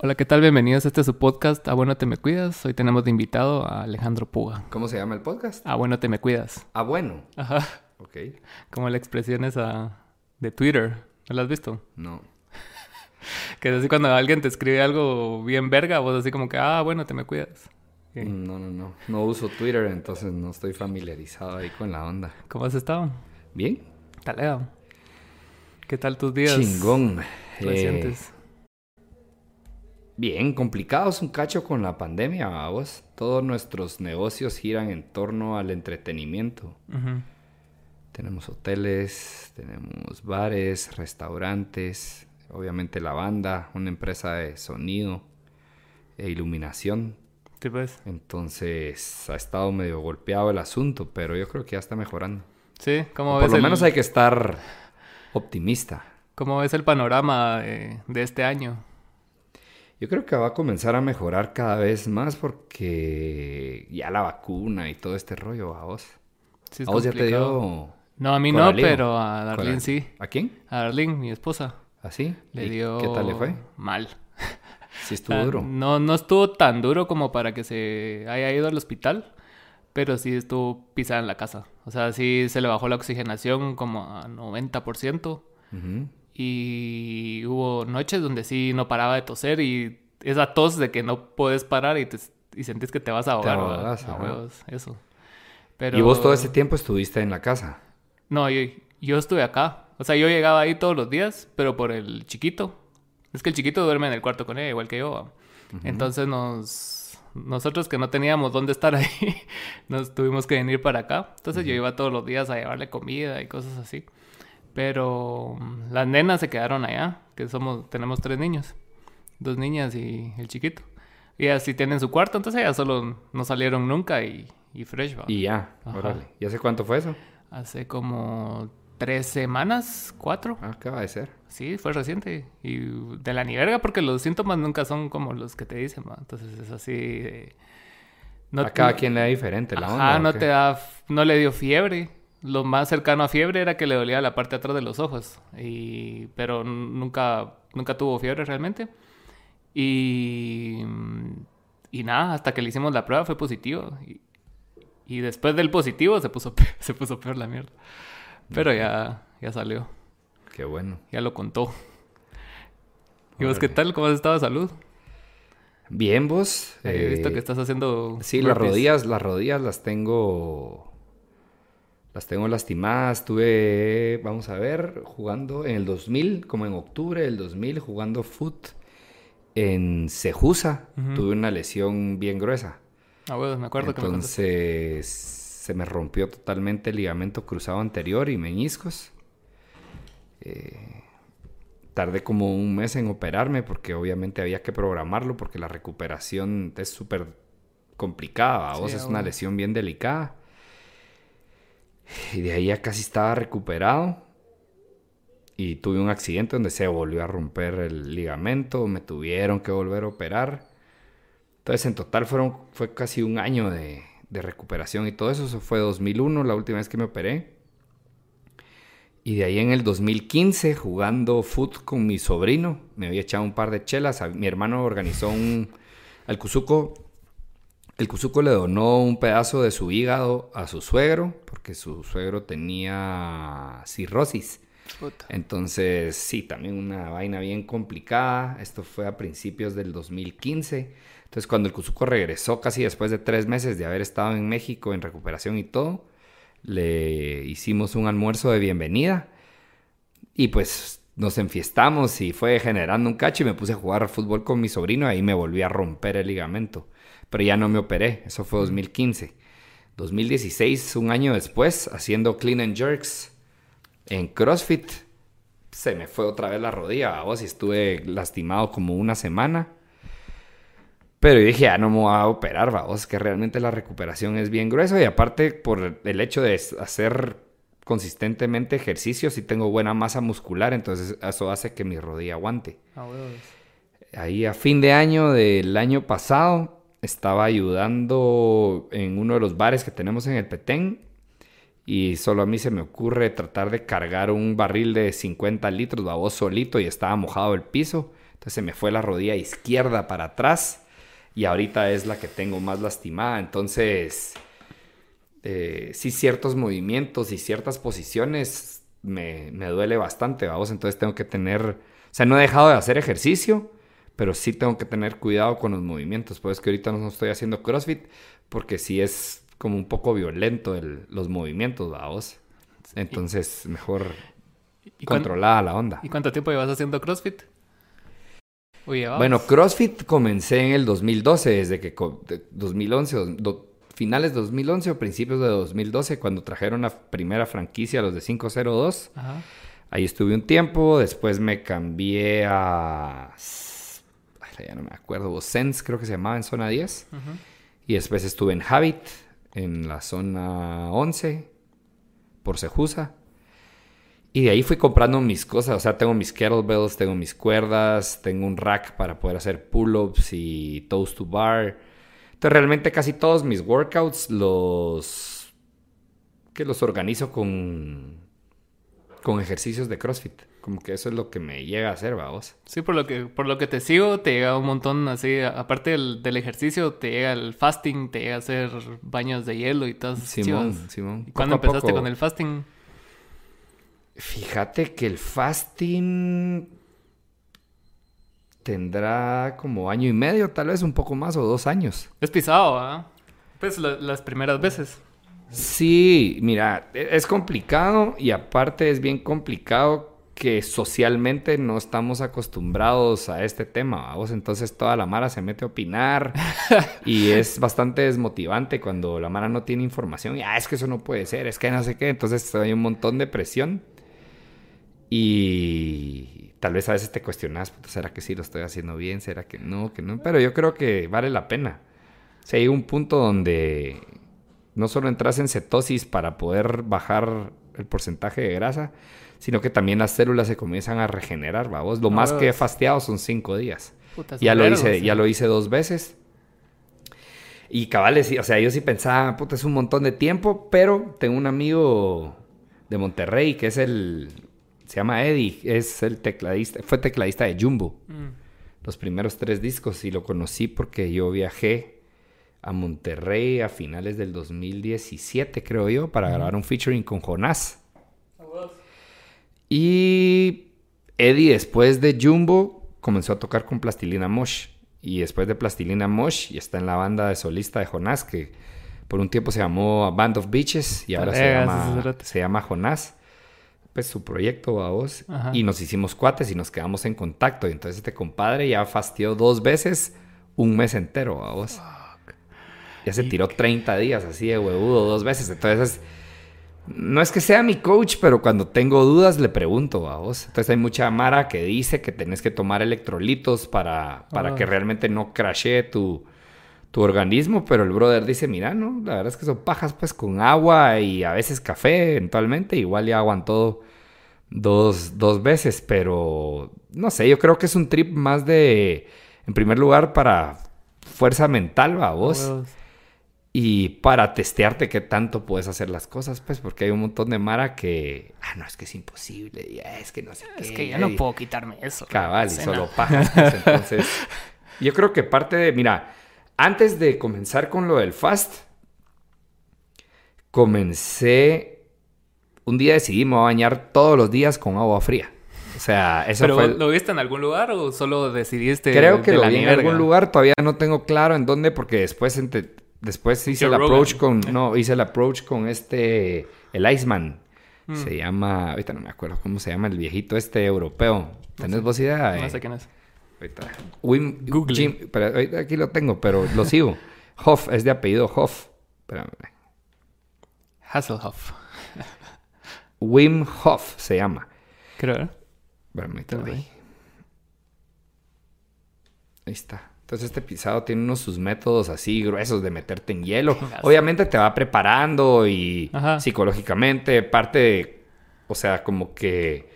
Hola, ¿qué tal? Bienvenidos a este su podcast, A Bueno Te Me Cuidas. Hoy tenemos de invitado a Alejandro Puga. ¿Cómo se llama el podcast? A Bueno Te Me Cuidas. Ah, bueno. Ajá. Ok. Como la expresión esa de Twitter. ¿No la has visto? No. Que es así cuando alguien te escribe algo bien verga, vos así como que, ah, bueno, te me cuidas. Sí. No, no, no. No uso Twitter, entonces no estoy familiarizado ahí con la onda. ¿Cómo has estado? ¿Bien? Taleo. ¿Qué tal tus días Chingón. Eh, recientes? Bien, complicados un cacho con la pandemia, vos. Todos nuestros negocios giran en torno al entretenimiento. Tenemos hoteles, tenemos bares, restaurantes, obviamente la banda, una empresa de sonido e iluminación. Sí, pues. Entonces ha estado medio golpeado el asunto, pero yo creo que ya está mejorando. Sí, ¿cómo O ves, por lo el, menos hay que estar optimista. cómo ves el panorama de, de este año? Yo creo que va a comenzar a mejorar cada vez más porque ya la vacuna y todo este rollo a vos. Sí, a vos ya te dio... No, a mí no, pero a Darlene sí. ¿A quién? A Darlene, mi esposa. ¿Así? Le ¿Y dio... ¿Qué tal le fue? Mal. Sí estuvo Ah, duro. No, no estuvo tan duro como para que se haya ido al hospital, pero sí estuvo pisada en la casa. O sea, sí se le bajó la oxigenación como a 90% Ujú. Y hubo noches donde sí no paraba de toser y esa tos de que no puedes parar y, te, y sentís que te vas a ahogar. ¿verdad? ahogas, A ajá. huevos, eso. Pero... ¿Y vos todo ese tiempo estuviste en la casa? No, yo, yo estuve acá. O sea, yo llegaba ahí todos los días, pero por el chiquito. Es que el chiquito duerme en el cuarto con ella, igual que yo. Entonces nos... Nosotros que no teníamos dónde estar ahí, nos tuvimos que venir para acá. Entonces yo iba todos los días a llevarle comida y cosas así. Pero mm, las nenas se quedaron allá, que somos, tenemos tres niños. Dos niñas y el chiquito. Y ellas sí tienen su cuarto, entonces ellas solo no salieron nunca y, y fresh, va. Y ya, Ajá. órale. ¿Y hace cuánto fue eso? Hace como tres semanas, cuatro. Ah, acaba de ser. Sí, fue reciente. Y de la ni verga, porque los síntomas nunca son como los que te dicen, ¿va? Entonces es así. de- No, a cada quien le da diferente la Ajá, onda. ¿o no te da, no le dio fiebre. Lo más cercano a fiebre era que le dolía la parte de atrás de los ojos. Y, pero nunca, nunca tuvo fiebre realmente. Y, y nada, hasta que le hicimos la prueba fue positivo. Y, y después del positivo se puso, pe- se puso peor la mierda. Pero ya, ya salió, Qué bueno. ya lo contó. ¿Y vos qué tal? ¿Cómo has estado de salud? Bien, vos. He visto eh, que estás haciendo... Sí, las rodillas, las rodillas las tengo. Las tengo lastimadas. Estuve, vamos a ver, jugando en el 2000, como en octubre del 2000, jugando foot en Cejusa. Ujú. Tuve una lesión bien gruesa. Ah, bueno, me acuerdo que me contaste. Entonces se me rompió totalmente el ligamento cruzado anterior y meniscos. Eh, tardé como un mes en operarme porque obviamente había que programarlo porque la recuperación es súper complicada. Sí, vos es una lesión bien delicada. Y de ahí ya casi estaba recuperado. Y tuve un accidente donde se volvió a romper el ligamento. Me tuvieron que volver a operar. Entonces, en total fueron, fue casi un año de, de recuperación y todo eso. Eso fue 2001, la última vez que me operé. Y de ahí en el 2015, jugando foot con mi sobrino, me había echado un par de chelas. Mi hermano organizó un... Al Cuzuco, el Cuzuco le donó un pedazo de su hígado a su suegro, porque su suegro tenía cirrosis. Puta. Entonces, sí, también una vaina bien complicada. Esto fue a principios del 2015. Entonces, cuando el Cuzuco regresó, casi después de tres meses de haber estado en México en recuperación y todo, le hicimos un almuerzo de bienvenida. Y pues nos enfiestamos y fue generando un cacho y me puse a jugar fútbol con mi sobrino y ahí me volví a romper el ligamento. Pero ya no me operé, eso fue 2015. 2016, un año después, haciendo clean and jerks en CrossFit, se me fue otra vez la rodilla, vos, y estuve lastimado como una semana. Pero yo dije, ya no me voy a operar, vamos, que realmente la recuperación es bien gruesa y aparte por el hecho de hacer consistentemente ejercicio, sí tengo buena masa muscular, entonces eso hace que mi rodilla aguante. Ah. Ahí a fin de año del año pasado estaba ayudando en uno de los bares que tenemos en el Petén y solo a mí se me ocurre tratar de cargar un barril de 50 litros, babos solito y estaba mojado el piso. Entonces se me fue la rodilla izquierda para atrás y ahorita es la que tengo más lastimada. Entonces, eh, sí, ciertos movimientos y ciertas posiciones me, me duele bastante, vamos. Entonces tengo que tener, o sea, no he dejado de hacer ejercicio, pero sí tengo que tener cuidado con los movimientos. Pues que ahorita no estoy haciendo CrossFit porque sí es como un poco violento el, los movimientos, vamos. Entonces, mejor ¿Y controlada la onda. ¿Y cuánto tiempo llevas haciendo CrossFit? Bueno, CrossFit comencé en el 2012, desde que co- de- 2011, dos- do- finales de 2011 o principios de 2012, cuando trajeron la primera franquicia, los de 502. Ajá. Ahí estuve un tiempo, después me cambié a... Ya no me acuerdo, Sense creo que se llamaba en zona 10. Ujú. Y después estuve en Habit, en la zona 11, por Sejusa. Y de ahí fui comprando mis cosas. O sea, tengo mis kettlebells, tengo mis cuerdas, tengo un rack para poder hacer pull-ups y toes to bar. Entonces, realmente casi todos mis workouts los... que los organizo con... con ejercicios de CrossFit. Como que eso es lo que me llega a hacer, vamos. Sí, por lo que por lo que te sigo, te llega un montón así, aparte del, del ejercicio, te llega el fasting, te llega a hacer baños de hielo y esas Simón, chivas. Simón. ¿Y cuándo empezaste poco- con el fasting? Fíjate que el fasting tendrá como año y medio, tal vez un poco más o dos años. Es pisado, ¿ah? Pues la- las primeras veces. Sí, mira, e- es complicado y aparte es bien complicado que socialmente no estamos acostumbrados a este tema, ¿vamos? Entonces toda la Mara se mete a opinar y es bastante desmotivante cuando la Mara no tiene información y, ah, es que eso no puede ser, es que no sé qué, entonces hay un montón de presión y tal vez a veces te cuestionas, "Puta, ¿será que sí lo estoy haciendo bien? ¿Será que no? Que no? Pero yo creo que vale la pena. O sea, hay un punto donde no solo entras en cetosis para poder bajar el porcentaje de grasa, sino que también las células se comienzan a regenerar, vamos. Lo más que he huevos. fastiado son cinco días. Puta, Ya lo hice, sí. ya lo hice dos veces. Y cabales, o sea, yo sí pensaba, puta, es un montón de tiempo, pero tengo un amigo de Monterrey que es el, se llama Eddie, es el tecladista, fue tecladista de Jumbo, Mm. los primeros tres discos, y lo conocí porque yo viajé a Monterrey a finales del 2017, creo yo, para grabar un featuring con Jonás. Y Eddie, después de Jumbo, comenzó a tocar con Plastilina Mosh. Y después de Plastilina Mosh, y está en la banda de solista de Jonás, que por un tiempo se llamó Band of Beaches y ahora se llama, se Jonás. Pues su proyecto a vos. Ajá. Y nos hicimos cuates y nos quedamos en contacto. Y entonces este compadre ya fastió dos veces un mes entero a vos. Ya se tiró 30 días así de huevudo dos veces. Entonces, no es que sea mi coach, pero cuando tengo dudas le pregunto a vos. Entonces hay mucha mara que dice que tenés que tomar electrolitos para, para Ah. que realmente no crashee tu, tu organismo. Pero el brother dice, mira, no, la verdad es que son pajas pues con agua y a veces café eventualmente. Igual ya aguantó dos, dos veces, pero no sé, yo creo que es un trip más de, en primer lugar, para fuerza mental, va vos. Y para testearte qué tanto puedes hacer las cosas, pues, porque hay un montón de Mara que, ah, no, es que es imposible, y, "Ah, es que no sé Es qué, que ya no puedo quitarme eso. Cabal, y solo pajas. pues, entonces, yo creo que parte de, mira, antes de comenzar con lo del fast, comencé, un día decidí me voy a bañar todos los días con agua fría. O sea, eso ¿Pero fue... lo viste en algún lugar o solo decidiste Creo que de lo la vi ni en algún lugar, todavía no tengo claro en dónde, porque después, ente- después hice Joe el approach Rogan. con, no, hice el approach con este, el Iceman. Mm. Se llama, ahorita no me acuerdo cómo se llama el viejito este europeo. ¿Tenés vos idea? No eh? sé quién es. Ahorita. Wim, Google. Jim- pero ahorita aquí lo tengo, pero lo sigo. Hoff, es de apellido Hoff. Espérame. Hasselhoff. Wim Hoff se llama. Creo, ¿eh? Espérame, ahí. Ahí está. Entonces este pisado tiene unos sus métodos así gruesos de meterte en hielo. Obviamente te va preparando y Ajá. psicológicamente parte de, o sea, como que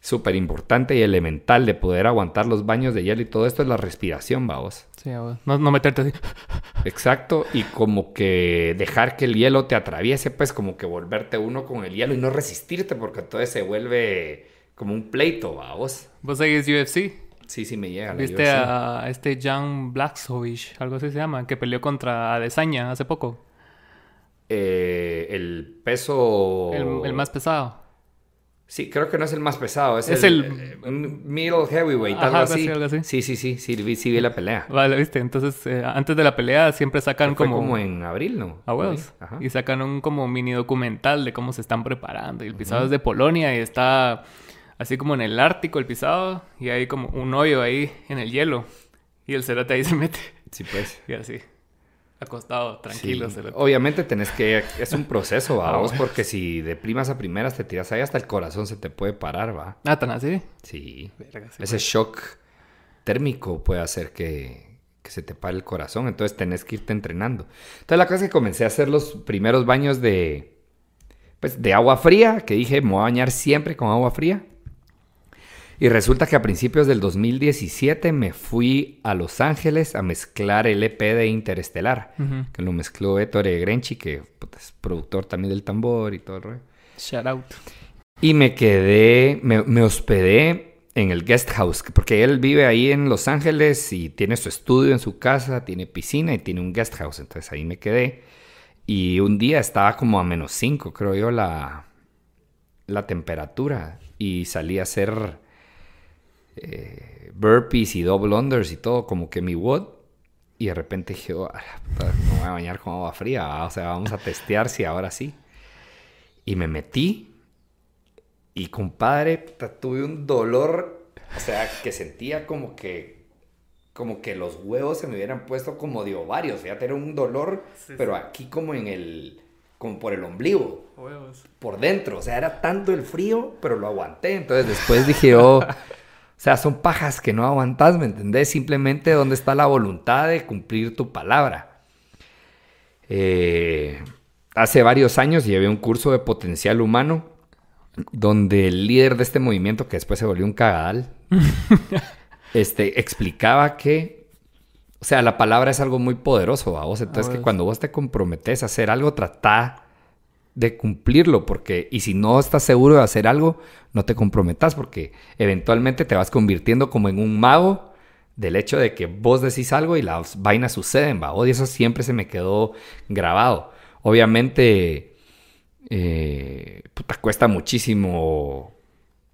súper importante y elemental de poder aguantar los baños de hielo y todo esto es la respiración, vamos. Sí, no, no meterte así. Exacto, y como que dejar que el hielo te atraviese, pues como que volverte uno con el hielo y no resistirte porque entonces se vuelve como un pleito, vamos. ¿Vos seguís UFC? Sí, sí me llega. ¿Viste a este Jan Blacksovic, algo así se llama, que peleó contra Adesanya hace poco? Eh, el peso... El, el más pesado. Sí, creo que no es el más pesado. Es, Es el, el- eh, middle heavyweight, Ajá, algo, así. así, algo así. Sí, sí, sí, sí, vi, sí vi la pelea. Vale, ¿viste? Entonces, eh, antes de la pelea siempre sacan Fue como... como en abril, ¿no? A huevos. Ajá. Y sacan un como mini documental de cómo se están preparando. Y el pisado es de Polonia y está así como en el Ártico el pisado. Y hay como un hoyo ahí en el hielo. Y el cerote ahí se mete. Sí, pues. Y así. Acostado, tranquilo. Sí. Obviamente tenés que... Es un proceso, Ah, ¿va? vos, bueno. porque si de primas a primeras te tiras ahí, hasta el corazón se te puede parar, ¿va? Ah, tan así. Sí. Verga, sí. Ese shock térmico puede hacer que, que se te pare el corazón. Entonces tenés que irte entrenando. Entonces la cosa es que comencé a hacer los primeros baños de, pues, de agua fría, que dije, me voy a bañar siempre con agua fría. Y resulta que a principios del 2017 me fui a Los Ángeles a mezclar el EP de Interestelar, que lo mezcló Ettore Grenchi, que es productor también del tambor y todo el rollo. Shout out. Y me quedé, me, me hospedé en el guest house, porque él vive ahí en Los Ángeles y tiene su estudio en su casa, tiene piscina y tiene un guest house. Entonces ahí me quedé. Y un día estaba como a menos 5, creo yo, la, la temperatura. Y salí a hacer eh, burpees y double unders y todo, como que mi WOD. Y de repente dije, "Oh, me voy a bañar con agua fría. ¿va? O sea, vamos a testear si ahora sí. Y me metí. Y compadre, tuve un dolor. O sea, que sentía como que. Como que los huevos se me hubieran puesto como de ovarios. Fíjate, era un dolor, Sí, pero aquí como en el. como por el ombligo Huevos. por dentro. O sea, era tanto el frío, pero lo aguanté. Entonces después dije, oh, o sea, son pajas que no aguantas, ¿me entendés? Simplemente dónde está la voluntad de cumplir tu palabra. Eh, hace varios años llevé un curso de potencial humano donde el líder de este movimiento, que después se volvió un cagadal, este, explicaba que, o sea, la palabra es algo muy poderoso, ¿a vos? Entonces, que cuando vos te comprometes a hacer algo, trata de cumplirlo, porque, y si no estás seguro de hacer algo, no te comprometas, porque eventualmente te vas convirtiendo como en un mago del hecho de que vos decís algo y las vainas suceden, ¿va? Y eso siempre se me quedó grabado. Obviamente, eh, puta, cuesta muchísimo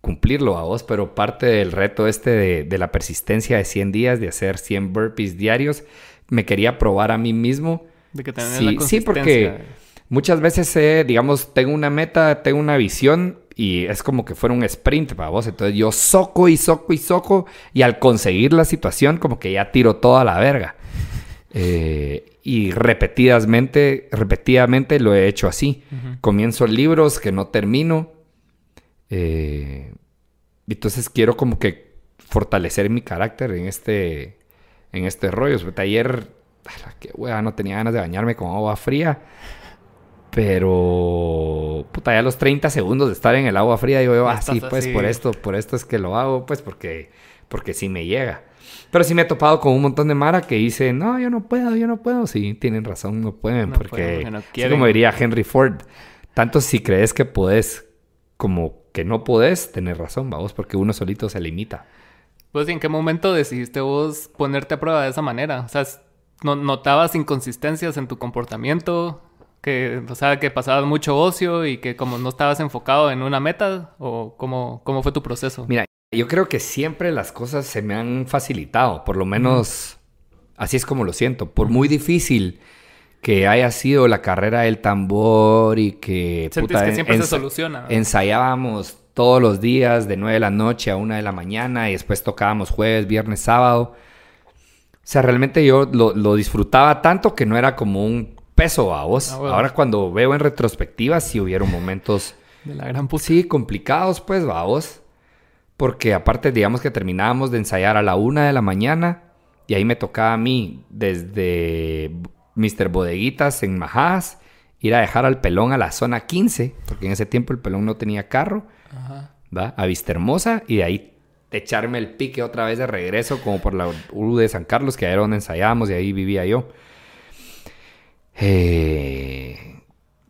cumplirlo a vos, pero parte del reto este de, de la persistencia de 100 días, de hacer 100 burpees diarios, me quería probar a mí mismo. De que Sí, la sí, porque muchas veces, eh, digamos, tengo una meta, tengo una visión y es como que fuera un sprint para vos. Entonces yo soco y soco y soco y al conseguir la situación como que ya tiro toda la verga. Eh, y repetidamente, repetidamente lo he hecho así. Comienzo libros que no termino. Eh, entonces quiero como que fortalecer mi carácter en este, en este rollo. Ayer, qué hueva, no tenía ganas de bañarme con agua fría. Pero, puta, ya a los 30 segundos de estar en el agua fría, digo yo, ah, sí, pues así. por esto, por esto es que lo hago, pues porque, porque sí me llega. Pero sí me he topado con un montón de Mara que dice, no, yo no puedo, yo no puedo. Sí, tienen razón, no pueden, No porque, pueden, no así como diría Henry Ford, tanto si crees que podés como que no podés, tenés razón, vamos, porque uno solito se limita. Pues, ¿y ¿en qué momento decidiste vos ponerte a prueba de esa manera? O sea, ¿no- ¿notabas inconsistencias en tu comportamiento? Que, o sea, que pasabas mucho ocio y que como no estabas enfocado en una meta, o cómo, cómo fue tu proceso? Mira, yo creo que siempre las cosas se me han facilitado, por lo menos así es como lo siento. Por muy difícil que haya sido la carrera del tambor y que, Sentís puta, que siempre se soluciona. ensayábamos todos los días de 9 de la noche a 1 de la mañana y después tocábamos jueves, viernes, sábado. O sea, realmente yo lo, lo disfrutaba tanto que no era como un peso a vos. Ah, bueno. Ahora cuando veo en retrospectiva sí hubieron momentos... De la gran puta. Sí, complicados, pues, vamos. Porque aparte, digamos que terminábamos de ensayar a la una de la mañana y ahí me tocaba a mí desde Mr. Bodeguitas en Majas ir a dejar al pelón a la zona 15, porque en ese tiempo el pelón no tenía carro, Ajá. ¿va? A Vista Hermosa y de ahí echarme el pique otra vez de regreso como por la U de San Carlos, que era donde ensayábamos y ahí vivía yo. Eh,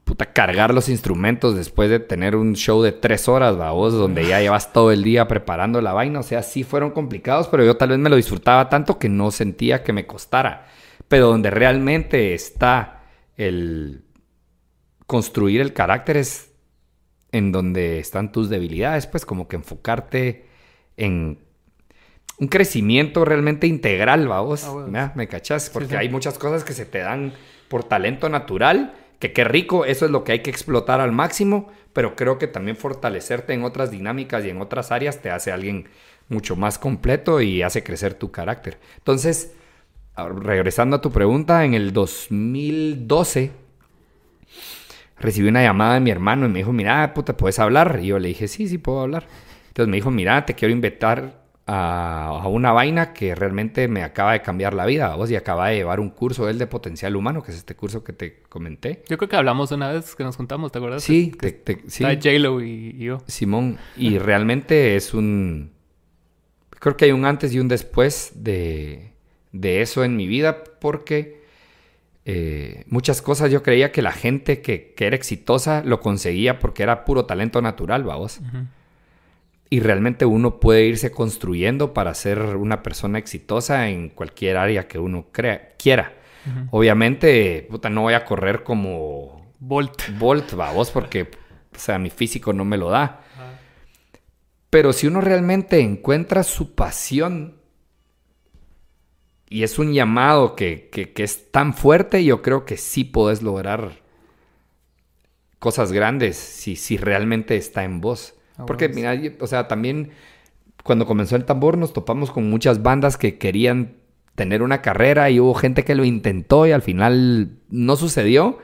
puta, cargar los instrumentos después de tener un show de tres horas, vos, donde ya llevas todo el día preparando la vaina. O sea, sí fueron complicados, pero yo tal vez me lo disfrutaba tanto que no sentía que me costara. Pero donde realmente está el construir el carácter es en donde están tus debilidades, pues como que enfocarte en un crecimiento realmente integral, vamos. Ah, ¿Me cachas? Porque hay muchas cosas que se te dan por talento natural, que qué rico, eso es lo que hay que explotar al máximo, pero creo que también fortalecerte en otras dinámicas y en otras áreas te hace alguien mucho más completo y hace crecer tu carácter. Entonces, regresando a tu pregunta, en el 2012 recibí una llamada de mi hermano y me dijo, mira, puta, ¿puedes hablar? Y yo le dije, sí, sí, puedo hablar. Entonces me dijo, mira, te quiero invitar a, una vaina que realmente me acaba de cambiar la vida. Vos y acaba de llevar un curso él de potencial humano, que es este curso que te comenté. Yo creo que hablamos una vez que nos juntamos, ¿te acuerdas? Sí, te, sí. J-Lo y, y, yo. Simón, y realmente es un... Creo que hay un antes y un después de, de eso en mi vida porque eh, muchas cosas yo creía que la gente que, era exitosa lo conseguía porque era puro talento natural, vamos. Y realmente uno puede irse construyendo para ser una persona exitosa en cualquier área que uno crea, quiera. Obviamente, puta, no voy a correr como Bolt. Bolt, vamos, porque, o sea, mi físico no me lo da. Pero si uno realmente encuentra su pasión y es un llamado que, es tan fuerte, yo creo que sí puedes lograr cosas grandes si, si realmente está en vos. Ah, Porque, mira, o sea, también cuando comenzó el tambor nos topamos con muchas bandas que querían tener una carrera y hubo gente que lo intentó y al final no sucedió.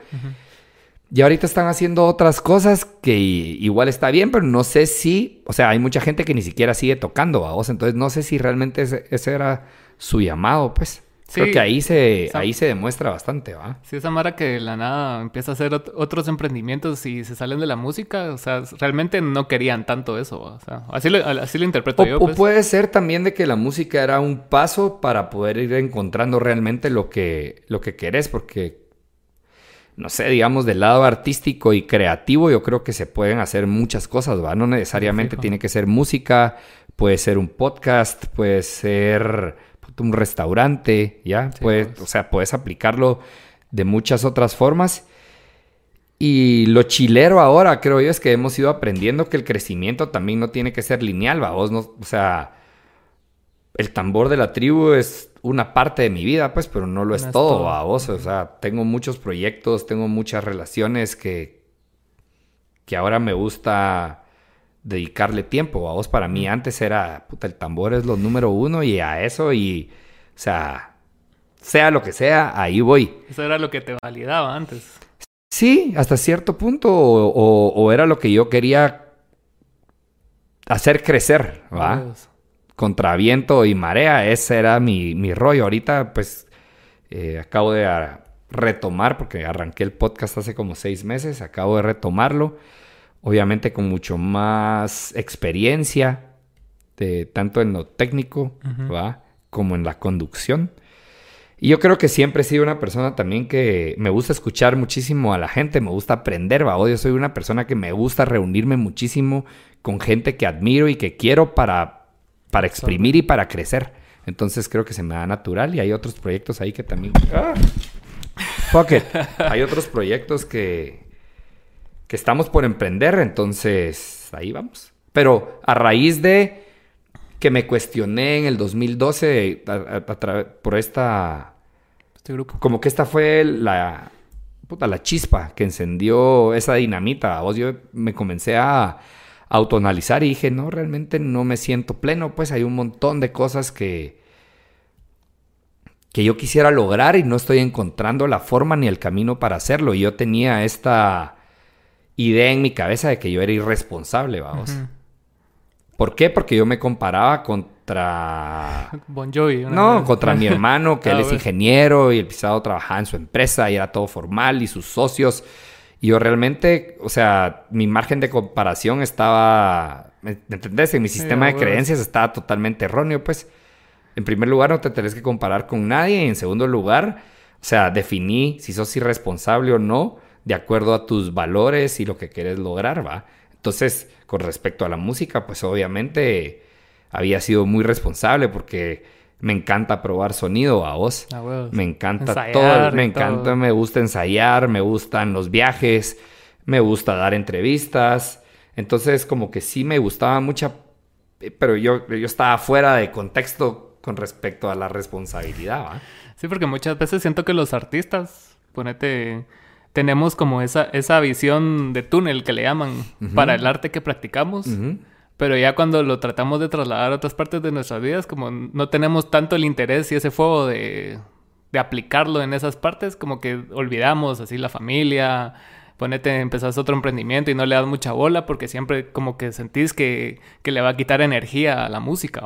Y ahorita están haciendo otras cosas que igual está bien, pero no sé si, o sea, hay mucha gente que ni siquiera sigue tocando a vos, entonces no sé si realmente ese era su llamado, pues. Creo que ahí se, ahí se demuestra bastante, ¿va? Sí, esa Mara que de la nada empieza a hacer otros emprendimientos y se salen de la música, o sea, realmente no querían tanto eso, o sea, así lo, así lo interpreto yo. O pues. puede ser también de que la música era un paso para poder ir encontrando realmente lo que, lo que querés, porque, no sé, digamos, del lado artístico y creativo, yo creo que se pueden hacer muchas cosas, ¿va? No necesariamente tiene que ser música, puede ser un podcast, puede ser un restaurante, ¿ya? Pues. O sea, puedes aplicarlo de muchas otras formas. Y lo chilero ahora, creo yo, es que hemos ido aprendiendo que el crecimiento también no tiene que ser lineal, ¿va? Vos no, o sea, el tambor de la tribu es una parte de mi vida, pues, pero no lo es, todo, ¿va? Vos, o sea, tengo muchos proyectos, tengo muchas relaciones que, que ahora me gusta dedicarle tiempo. A vos para mí antes era, puta, el tambor es lo número uno y a eso y, o sea, sea lo que sea, ahí voy. Eso era lo que te validaba antes. Sí, hasta cierto punto, o, era lo que yo quería hacer crecer, ¿va? Contra viento y marea, ese era mi, mi rollo. Ahorita, pues, eh, acabo de retomar, porque arranqué el podcast hace como seis meses, acabo de retomarlo obviamente con mucho más experiencia, de, tanto en lo técnico, ¿va? Como en la conducción. Y yo creo que siempre he sido una persona también que me gusta escuchar muchísimo a la gente, me gusta aprender, ¿va? Yo soy una persona que me gusta reunirme muchísimo con gente que admiro y que quiero para, para exprimir y para crecer. Entonces creo que se me da natural y hay otros proyectos ahí que también... ¡Ah! Fuck it. Hay otros proyectos que, que estamos por emprender, entonces ahí vamos. Pero a raíz de que me cuestioné en el 2012 por esta... Este grupo. Como que esta fue la, puta, la chispa que encendió esa dinamita. Vos yo me comencé a autoanalizar y dije, no, realmente no me siento pleno, pues hay un montón de cosas que, que yo quisiera lograr y no estoy encontrando la forma ni el camino para hacerlo. Y yo tenía esta idea en mi cabeza de que yo era irresponsable, vamos. ¿Por qué? Porque yo me comparaba contra... Bon Jovi. No, contra mi hermano, que él ah, es ingeniero y el pisado trabajaba en su empresa y era todo formal y sus socios. Y yo realmente, o sea, mi margen de comparación estaba... ¿Me entendés? En mi sistema de creencias estaba totalmente erróneo, pues. En primer lugar, no te tenés que comparar con nadie. Y en segundo lugar, o sea, definí si sos irresponsable o no de acuerdo a tus valores y lo que quieres lograr, ¿va? Entonces, con respecto a la música, pues obviamente había sido muy responsable porque me encanta probar sonido a vos. me encanta todo, me encanta, me gusta ensayar, me gustan los viajes, me gusta dar entrevistas. Entonces, como que sí me gustaba mucha, pero yo, yo estaba fuera de contexto con respecto a la responsabilidad. ¿va? Sí, porque muchas veces siento que los artistas, ponete, tenemos como esa, esa visión de túnel que le llaman para el arte que practicamos. Pero ya cuando lo tratamos de trasladar a otras partes de nuestras vidas, como no tenemos tanto el interés y ese fuego de, de aplicarlo en esas partes, como que olvidamos así la familia, ponete, empezás otro emprendimiento y no le das mucha bola porque siempre como que sentís que, que le va a quitar energía a la música.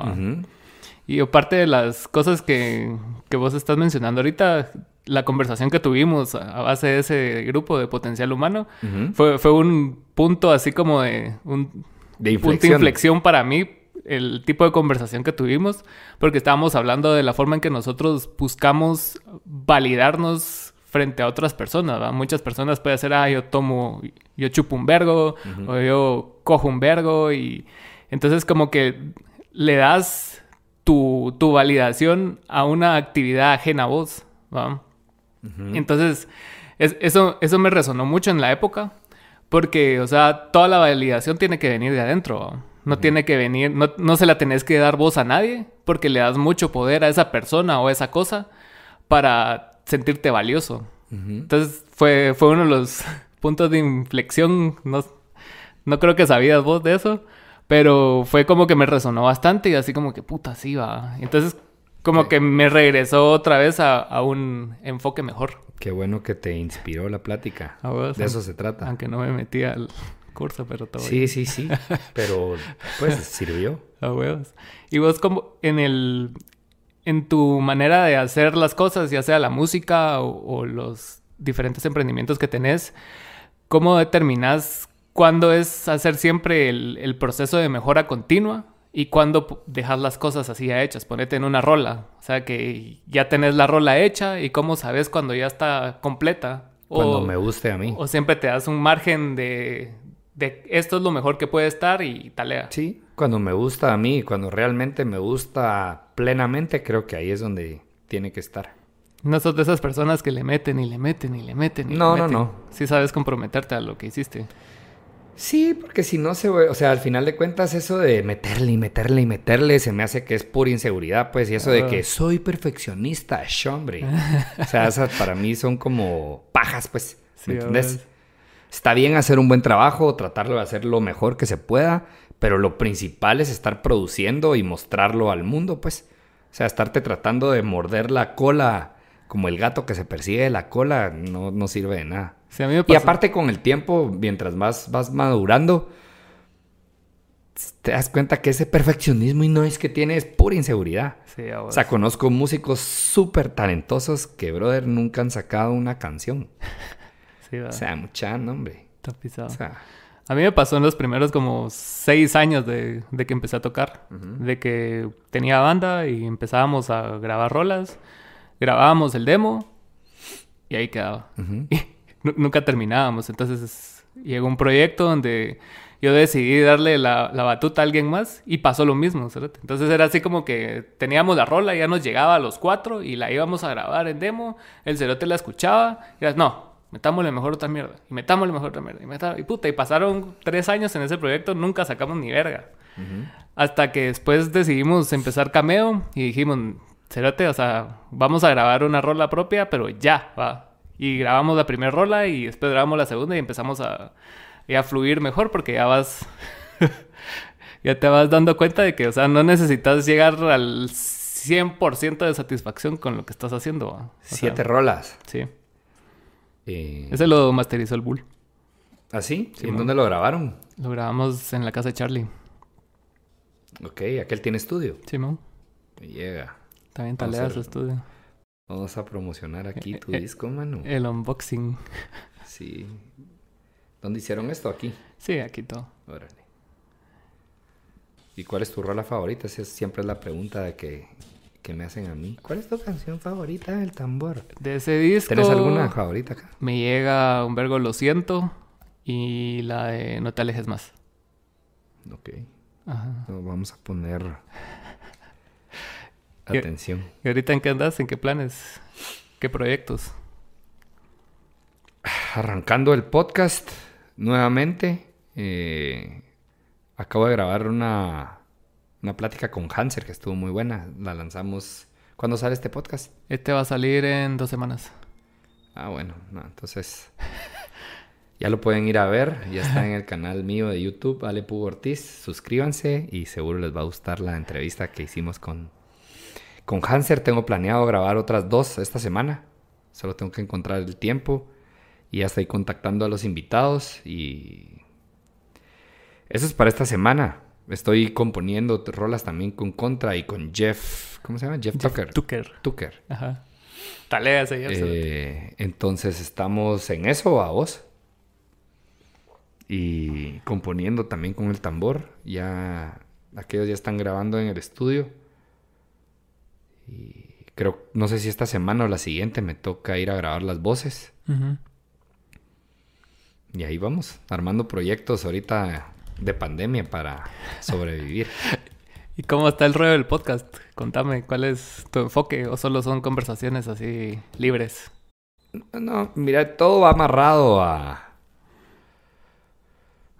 Y aparte de las cosas que, que, vos estás mencionando ahorita, la conversación que tuvimos a base de ese grupo de potencial humano fue, fue un punto así como de un, de inflexión. punto de inflexión para mí el tipo de conversación que tuvimos, porque estábamos hablando de la forma en que nosotros buscamos validarnos frente a otras personas. Muchas personas pueden ser, ah, yo tomo, yo chupo un vergo, o yo cojo un vergo, y entonces como que le das tu, tu validación a una actividad ajena a vos. Entonces, eso, eso me resonó mucho en la época, porque, o sea, toda la validación tiene que venir de adentro. No tiene que venir, no, se la tenés que dar voz a nadie, porque le das mucho poder a esa persona o a esa cosa para sentirte valioso. Entonces, fue, fue uno de los puntos de inflexión. No, no creo que sabías vos de eso, pero fue como que me resonó bastante y así como que puta, sí va. Entonces, como que me regresó otra vez a, un enfoque mejor. Qué bueno que te inspiró la plática. de eso se trata. Aunque no me metí al curso, pero todo. Sí, sí, sí. Pero pues sirvió. A huevos. Y vos como en el en tu manera de hacer las cosas, ya sea la música o, los diferentes emprendimientos que tenés, ¿cómo determinas cuándo es hacer siempre el, el proceso de mejora continua y cuándo dejas las cosas así ya hechas, ponete en una rola, o sea que ya tenés la rola hecha y cómo sabes cuando ya está completa. Cuando me guste a mí. O siempre te das un margen de, de esto es lo mejor que puede estar y talea. Sí, cuando me gusta a mí, cuando realmente me gusta plenamente, creo que ahí es donde tiene que estar. No sos de esas personas que le meten y le meten y le meten y no, le meten. No, no, no. Sí sabes comprometerte a lo que hiciste. Sí, porque si no se... O sea, al final de cuentas eso de meterle y meterle y meterle se me hace que es pura inseguridad, pues. Y eso de que soy perfeccionista, hombre. o sea, esas para mí son como pajas, pues. ¿Me entiendes? Está bien hacer un buen trabajo, tratarlo de hacer lo mejor que se pueda, pero lo principal es estar produciendo y mostrarlo al mundo, pues. O sea, estarte tratando de morder la cola como el gato que se persigue de la cola no, no sirve de nada. Y aparte con el tiempo, mientras más vas madurando, te das cuenta que ese perfeccionismo y no es que tienes pura inseguridad. o sea, conozco músicos súper talentosos que, brother, nunca han sacado una canción. sí, o sea, mucha, hombre. Está a mí me pasó en los primeros como seis años de, que empecé a tocar. De que tenía banda y empezábamos a grabar rolas. Grabábamos el demo y ahí quedaba nunca terminábamos. Entonces llegó un proyecto donde yo decidí darle la, batuta a alguien más y pasó lo mismo. Entonces era así como que teníamos la rola, ya nos llegaba a los cuatro y la íbamos a grabar en demo. El cerote la escuchaba y era, no, metámosle mejor otra mierda. Y metámosle mejor otra mierda. Y, puta, y pasaron tres años en ese proyecto, nunca sacamos ni verga. Hasta que después decidimos empezar cameo y dijimos, cerote, o sea, vamos a grabar una rola propia, pero ya, va y grabamos la primera rola y después grabamos la segunda y empezamos a, a fluir mejor porque ya vas... ya te vas dando cuenta de que, o sea, no necesitas llegar al 100% de satisfacción con lo que estás haciendo. Siete rolas. Sí. Eh, Ese lo masterizó el Bull. ¿Ah, sí? sí ¿En dónde lo grabaron? Lo grabamos en la casa de Charlie. Ok, aquel tiene estudio. Sí, ¿no? Llega. También talea su estudio. Vamos a promocionar aquí eh, tu eh, disco, mano. El unboxing. Sí. ¿Dónde hicieron esto? ¿Aquí? Sí, aquí todo. Órale. ¿Y cuál es tu rola favorita? Esa siempre es la pregunta que que me hacen a mí. ¿Cuál es tu canción favorita del tambor? De ese disco. ¿Tenés alguna favorita acá? Me llega un vergo Lo siento y la de No te alejes más. Ok. Ajá. Vamos a poner. Atención. ¿Y ahorita en qué andas? ¿En qué planes? ¿Qué proyectos? Arrancando el podcast nuevamente. eh, acabo de grabar una, una plática con Hanser que estuvo muy buena. La lanzamos. ¿Cuándo sale este podcast? Este va a salir en dos semanas. Ah, bueno, no, entonces ya lo pueden ir a ver. Ya está en el canal mío de YouTube, Ale Pugo Ortiz. Suscríbanse y seguro les va a gustar la entrevista que hicimos con, con Hanser. Tengo planeado grabar otras dos esta semana. Solo tengo que encontrar el tiempo. Y ya estoy contactando a los invitados. Y eso es para esta semana. Estoy componiendo rolas también con Contra y con Jeff. ¿Cómo se llama? Jeff, Tucker. Tucker. Tucker. Ajá. Talea se llama. Eh, entonces estamos en eso a vos. Y componiendo también con el tambor. Ya aquellos ya están grabando en el estudio. Y creo, no sé si esta semana o la siguiente me toca ir a grabar las voces. Y ahí vamos, armando proyectos ahorita de pandemia para sobrevivir. ¿Y cómo está el rollo del podcast? Contame, ¿cuál es tu enfoque? ¿O solo son conversaciones así libres? No, mira, todo va amarrado a.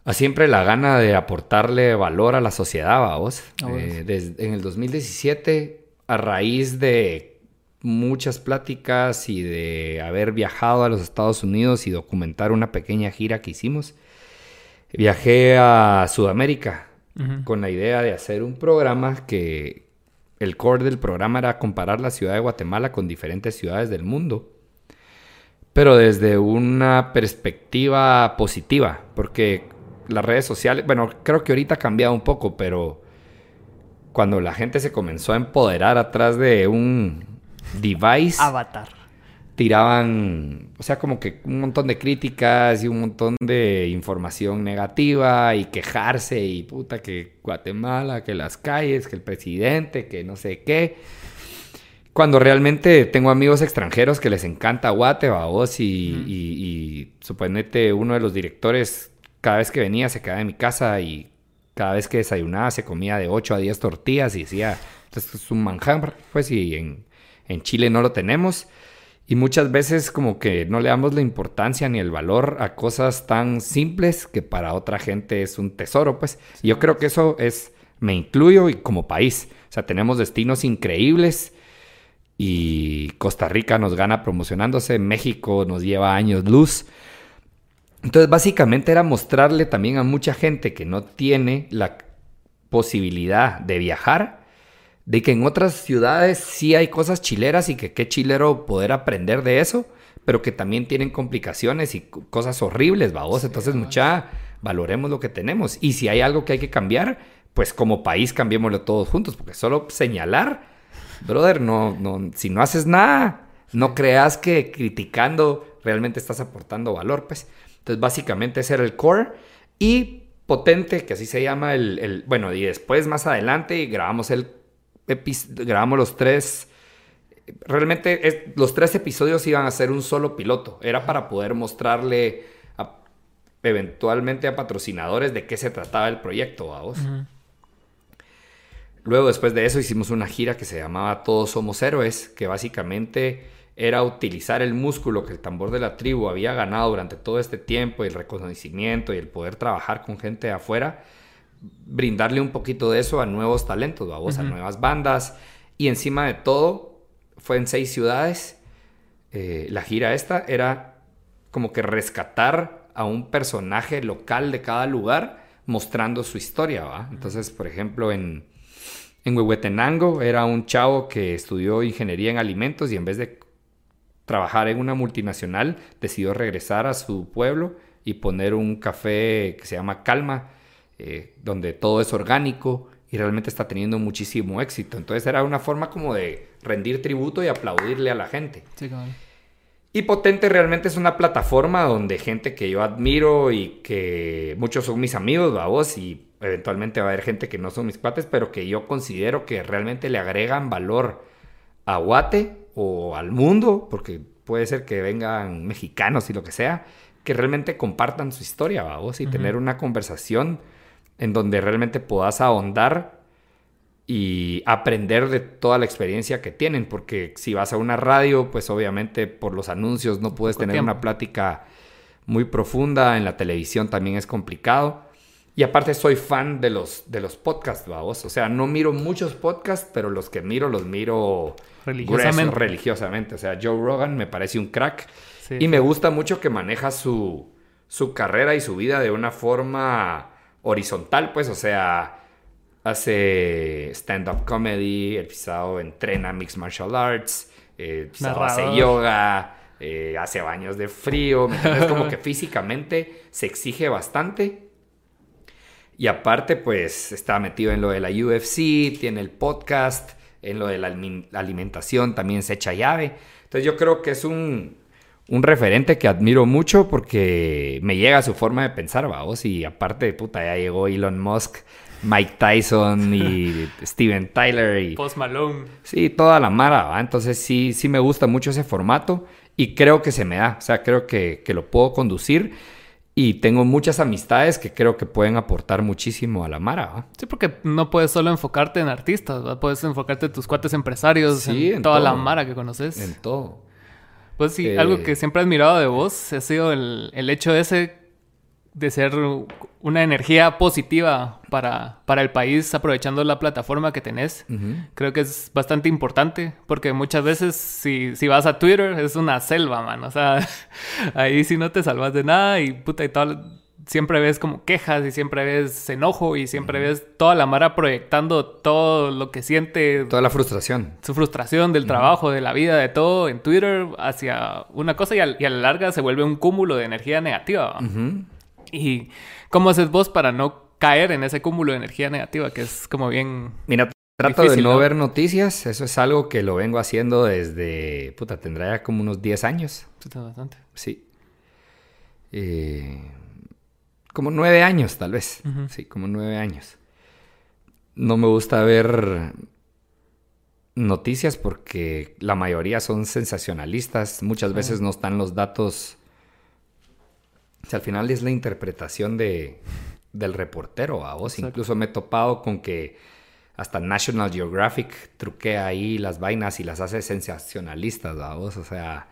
a siempre la gana de aportarle valor a la sociedad, vamos. Bueno. en el 2017, a raíz de muchas pláticas y de haber viajado a los Estados Unidos y documentar una pequeña gira que hicimos, viajé a Sudamérica con la idea de hacer un programa que el core del programa era comparar la ciudad de Guatemala con diferentes ciudades del mundo, pero desde una perspectiva positiva, porque las redes sociales, bueno, creo que ahorita ha cambiado un poco, pero cuando la gente se comenzó a empoderar atrás de un device, Avatar. tiraban, o sea, como que un montón de críticas y un montón de información negativa y quejarse y puta que Guatemala, que las calles, que el presidente, que no sé qué. Cuando realmente tengo amigos extranjeros que les encanta Guate, vos, y, y, y suponete uno de los directores, cada vez que venía se quedaba en mi casa y cada vez que desayunaba se comía de 8 a 10 tortillas y decía, esto es un manjar, pues, y en, en Chile no lo tenemos. Y muchas veces como que no le damos la importancia ni el valor a cosas tan simples que para otra gente es un tesoro, pues. Y yo creo que eso es, me incluyo y como país. O sea, tenemos destinos increíbles y Costa Rica nos gana promocionándose, México nos lleva años luz. Entonces, básicamente era mostrarle también a mucha gente que no tiene la posibilidad de viajar, de que en otras ciudades sí hay cosas chileras y que qué chilero poder aprender de eso, pero que también tienen complicaciones y co- cosas horribles, vamos. Entonces, mucha, valoremos lo que tenemos. Y si hay algo que hay que cambiar, pues como país cambiémoslo todos juntos, porque solo señalar, brother, no, no, si no haces nada, no creas que criticando realmente estás aportando valor, pues. Entonces, básicamente ese era el core. Y potente, que así se llama el, el- bueno, y después más adelante grabamos el grabamos los tres realmente es- los tres episodios iban a ser un solo piloto, era para poder mostrarle a- eventualmente a patrocinadores de qué se trataba el proyecto, vamos. Luego, después de eso, hicimos una gira que se llamaba Todos Somos Héroes, que básicamente era utilizar el músculo que el tambor de la tribu había ganado durante todo este tiempo, y el reconocimiento y el poder trabajar con gente de afuera, brindarle un poquito de eso a nuevos talentos, a Ujú. nuevas bandas. Y encima de todo, fue en seis ciudades. Eh, la gira esta era como que rescatar a un personaje local de cada lugar mostrando su historia, ¿va? Entonces, por ejemplo, en, en Huehuetenango era un chavo que estudió ingeniería en alimentos y en vez de trabajar en una multinacional, decidió regresar a su pueblo y poner un café que se llama Calma, eh, donde todo es orgánico y realmente está teniendo muchísimo éxito. Entonces era una forma como de rendir tributo y aplaudirle a la gente. Sí. Y Potente realmente es una plataforma donde gente que yo admiro y que muchos son mis amigos, vos, y eventualmente va a haber gente que no son mis cuates, pero que yo considero que realmente le agregan valor a Guate o al mundo, porque puede ser que vengan mexicanos y lo que sea, que realmente compartan su historia, vamos, y tener una conversación en donde realmente puedas ahondar y aprender de toda la experiencia que tienen, porque si vas a una radio, pues obviamente por los anuncios no puedes tener una plática muy profunda, en la televisión también es complicado. Y aparte soy fan de los, de los podcasts, vamos. O sea, no miro muchos podcasts, pero los que miro los miro religiosamente. religiosamente. O sea, Joe Rogan me parece un crack. y me gusta mucho que maneja su, su carrera y su vida de una forma horizontal, pues. O sea, hace stand-up comedy, el pisado entrena mixed martial arts, el pisado hace yoga, eh, hace baños de frío. Es como que físicamente se exige bastante y aparte, pues está metido en lo de la UFC, tiene el podcast, en lo de la alimentación también se echa llave. Entonces yo creo que es un, un referente que admiro mucho porque me llega su forma de pensar, vamos. Y aparte, puta, ya llegó Elon Musk, Mike Tyson y Steven Tyler y... Post Malone. Sí, toda la mara, ¿va? Entonces sí, sí me gusta mucho ese formato y creo que se me da. O sea, creo que, que lo puedo conducir. Y tengo muchas amistades que creo que pueden aportar muchísimo a la Mara. Sí, porque no puedes solo enfocarte en artistas, puedes enfocarte en tus cuates empresarios, en, toda la Mara que conoces. En todo. Pues sí, algo eh, que siempre he admirado de vos ha sido el, el hecho ese de ser una energía positiva para, para el país aprovechando la plataforma que tenés. Creo que es bastante importante porque muchas veces si, si, vas a Twitter es una selva, man. O sea, ahí sí no te salvas de nada y puta y tal. Siempre ves como quejas y siempre ves enojo y siempre ves toda la mara proyectando todo lo que siente. Toda la frustración. Su frustración del trabajo, de la vida, de todo en Twitter hacia una cosa y a, la larga se vuelve un cúmulo de energía negativa. ¿Y cómo haces vos para no caer en ese cúmulo de energía negativa que es como bien... Mira, trato de no, ver noticias. Eso es algo que lo vengo haciendo desde... Puta, tendrá ya como unos 10 años. bastante. Sí. Eh, como nueve años, tal vez. Sí, como nueve años. No me gusta ver noticias porque la mayoría son sensacionalistas. Muchas veces no están los datos al final es la interpretación de, del reportero a vos. Incluso me he topado con que hasta National Geographic truquea ahí las vainas y las hace sensacionalistas a vos. O sea,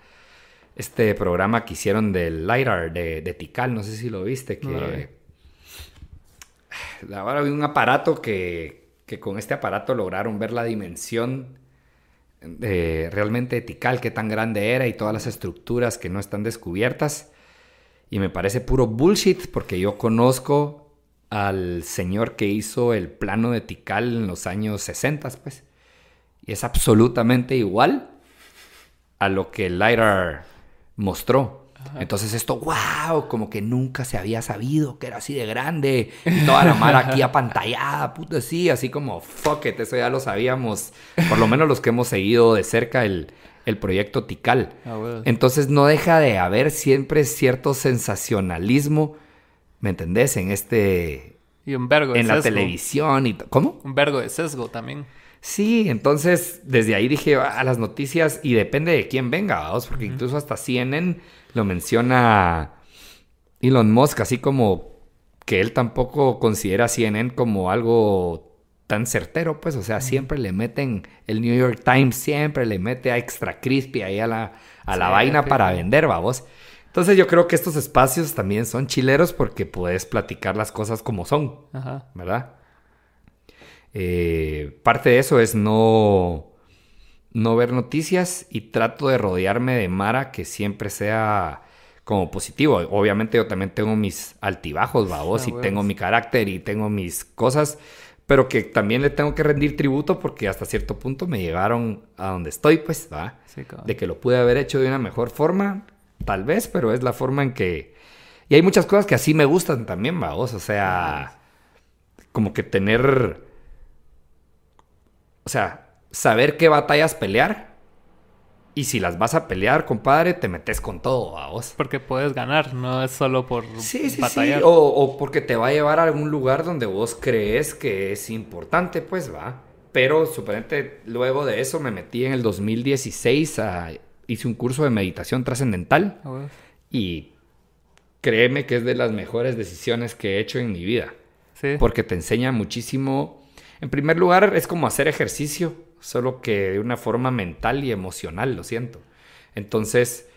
este programa que hicieron del LiDAR de, de Tikal, no sé si lo viste, que... Ahora hay un aparato que, que con este aparato lograron ver la dimensión de, realmente de Tikal, qué tan grande era y todas las estructuras que no están descubiertas. Y me parece puro bullshit porque yo conozco al señor que hizo el plano de Tikal en los años 60, pues. Y es absolutamente igual a lo que LiDAR mostró. Entonces esto, wow, como que nunca se había sabido que era así de grande. Y toda la mar aquí apantallada, puto, sí, así como, fuck it, eso ya lo sabíamos. Por lo menos los que hemos seguido de cerca el, el proyecto Tikal. Ah, Entonces no deja de haber siempre cierto sensacionalismo, ¿me entendés? En este... Y un vergo de En la televisión y... ¿Cómo? Un vergo de sesgo también. Sí, entonces desde ahí dije a las noticias y depende de quién venga, vamos, porque incluso hasta CNN lo menciona Elon Musk, así como que él tampoco considera CNN como algo tan certero, pues, o sea, siempre le meten, el New York Times siempre le mete a extra crispy ahí a la, a la vaina para vender, vamos. Entonces yo creo que estos espacios también son chileros porque puedes platicar las cosas como son, ¿verdad? Eh, parte de eso es no, no ver noticias y trato de rodearme de Mara que siempre sea como positivo. Obviamente yo también tengo mis altibajos, vamos, y tengo mi carácter y tengo mis cosas, pero que también le tengo que rendir tributo porque hasta cierto punto me llevaron a donde estoy, pues, ¿va? de que lo pude haber hecho de una mejor forma, tal vez, pero es la forma en que... Y hay muchas cosas que así me gustan también, va, o sea, como que tener... O sea, saber qué batallas pelear y si las vas a pelear, compadre, te metes con todo, a vos. Porque puedes ganar, no es solo por sí, sí, Sí. O, porque te va a llevar a algún lugar donde vos crees que es importante, pues va. pero suponente luego de eso me metí en el 2016 a, hice un curso de meditación trascendental y créeme que es de las mejores decisiones que he hecho en mi vida Sí. porque te enseña muchísimo. En primer lugar, es como hacer ejercicio, solo que de una forma mental y emocional, lo siento. Entonces,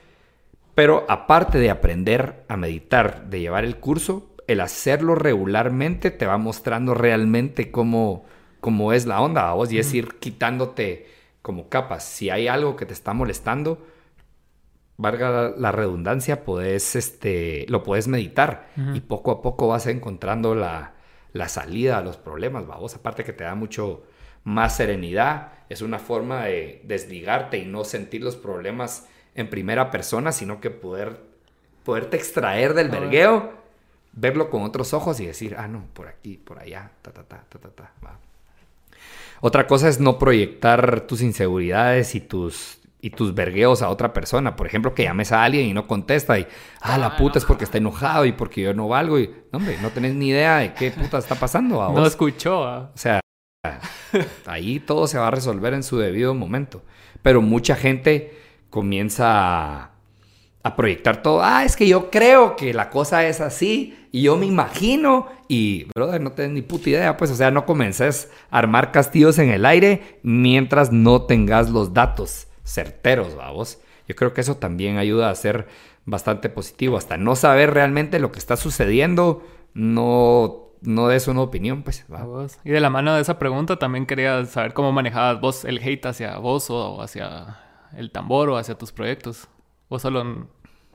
pero aparte de aprender a meditar, de llevar el curso, el hacerlo regularmente te va mostrando realmente cómo, cómo es la onda, a vos, y es ir quitándote como capas. Si hay algo que te está molestando, valga la, redundancia, podés, este, lo puedes meditar y poco a poco vas encontrando la, la salida a los problemas, vamos. Aparte que te da mucho más serenidad, es una forma de desligarte y no sentir los problemas en primera persona, sino que poder, poderte extraer del vergueo, verlo con otros ojos y decir, ah, no, por aquí, por allá, ta, ta, ta, ta, ta, ta, va. Otra cosa es no proyectar tus inseguridades y tus, y tus vergueos a otra persona. Por ejemplo, que llames a alguien y no contesta y, ah, la Ah, puta no. es porque está enojado y porque yo no valgo. Y, no, hombre, no tenés ni idea de qué puta está pasando a No vos. escuchó. ah. O sea, ahí todo se va a resolver en su debido momento. Pero mucha gente comienza a, proyectar todo. Ah, es que yo creo que la cosa es así y yo me imagino. Y, brother, no tenés ni puta idea. Pues, o sea, no comences a armar castillos en el aire mientras no tengas los datos certeros, vamos. Yo creo que eso también ayuda a ser bastante positivo. Hasta no saber realmente lo que está sucediendo, no, no des una opinión, pues. ¿va? A vos. Y de la mano de esa pregunta también quería saber cómo manejabas vos el hate hacia vos o hacia el tambor o hacia tus proyectos. O solo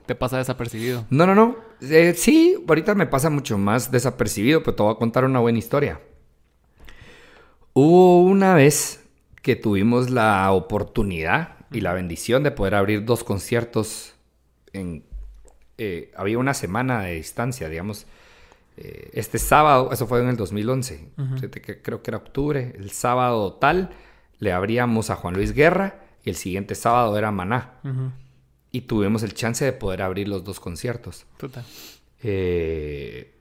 te pasa desapercibido. No, no, no. Eh, sí, ahorita me pasa mucho más desapercibido, pero te voy a contar una buena historia. Hubo una vez que tuvimos la oportunidad y la bendición de poder abrir dos conciertos en... eh, había una semana de distancia, digamos. Eh, este sábado, eso fue en el 2011, fíjate que creo que era octubre, el sábado tal, le abríamos a Juan Luis Guerra y el siguiente sábado era Maná. Y tuvimos el chance de poder abrir los dos conciertos. Puta. Eh,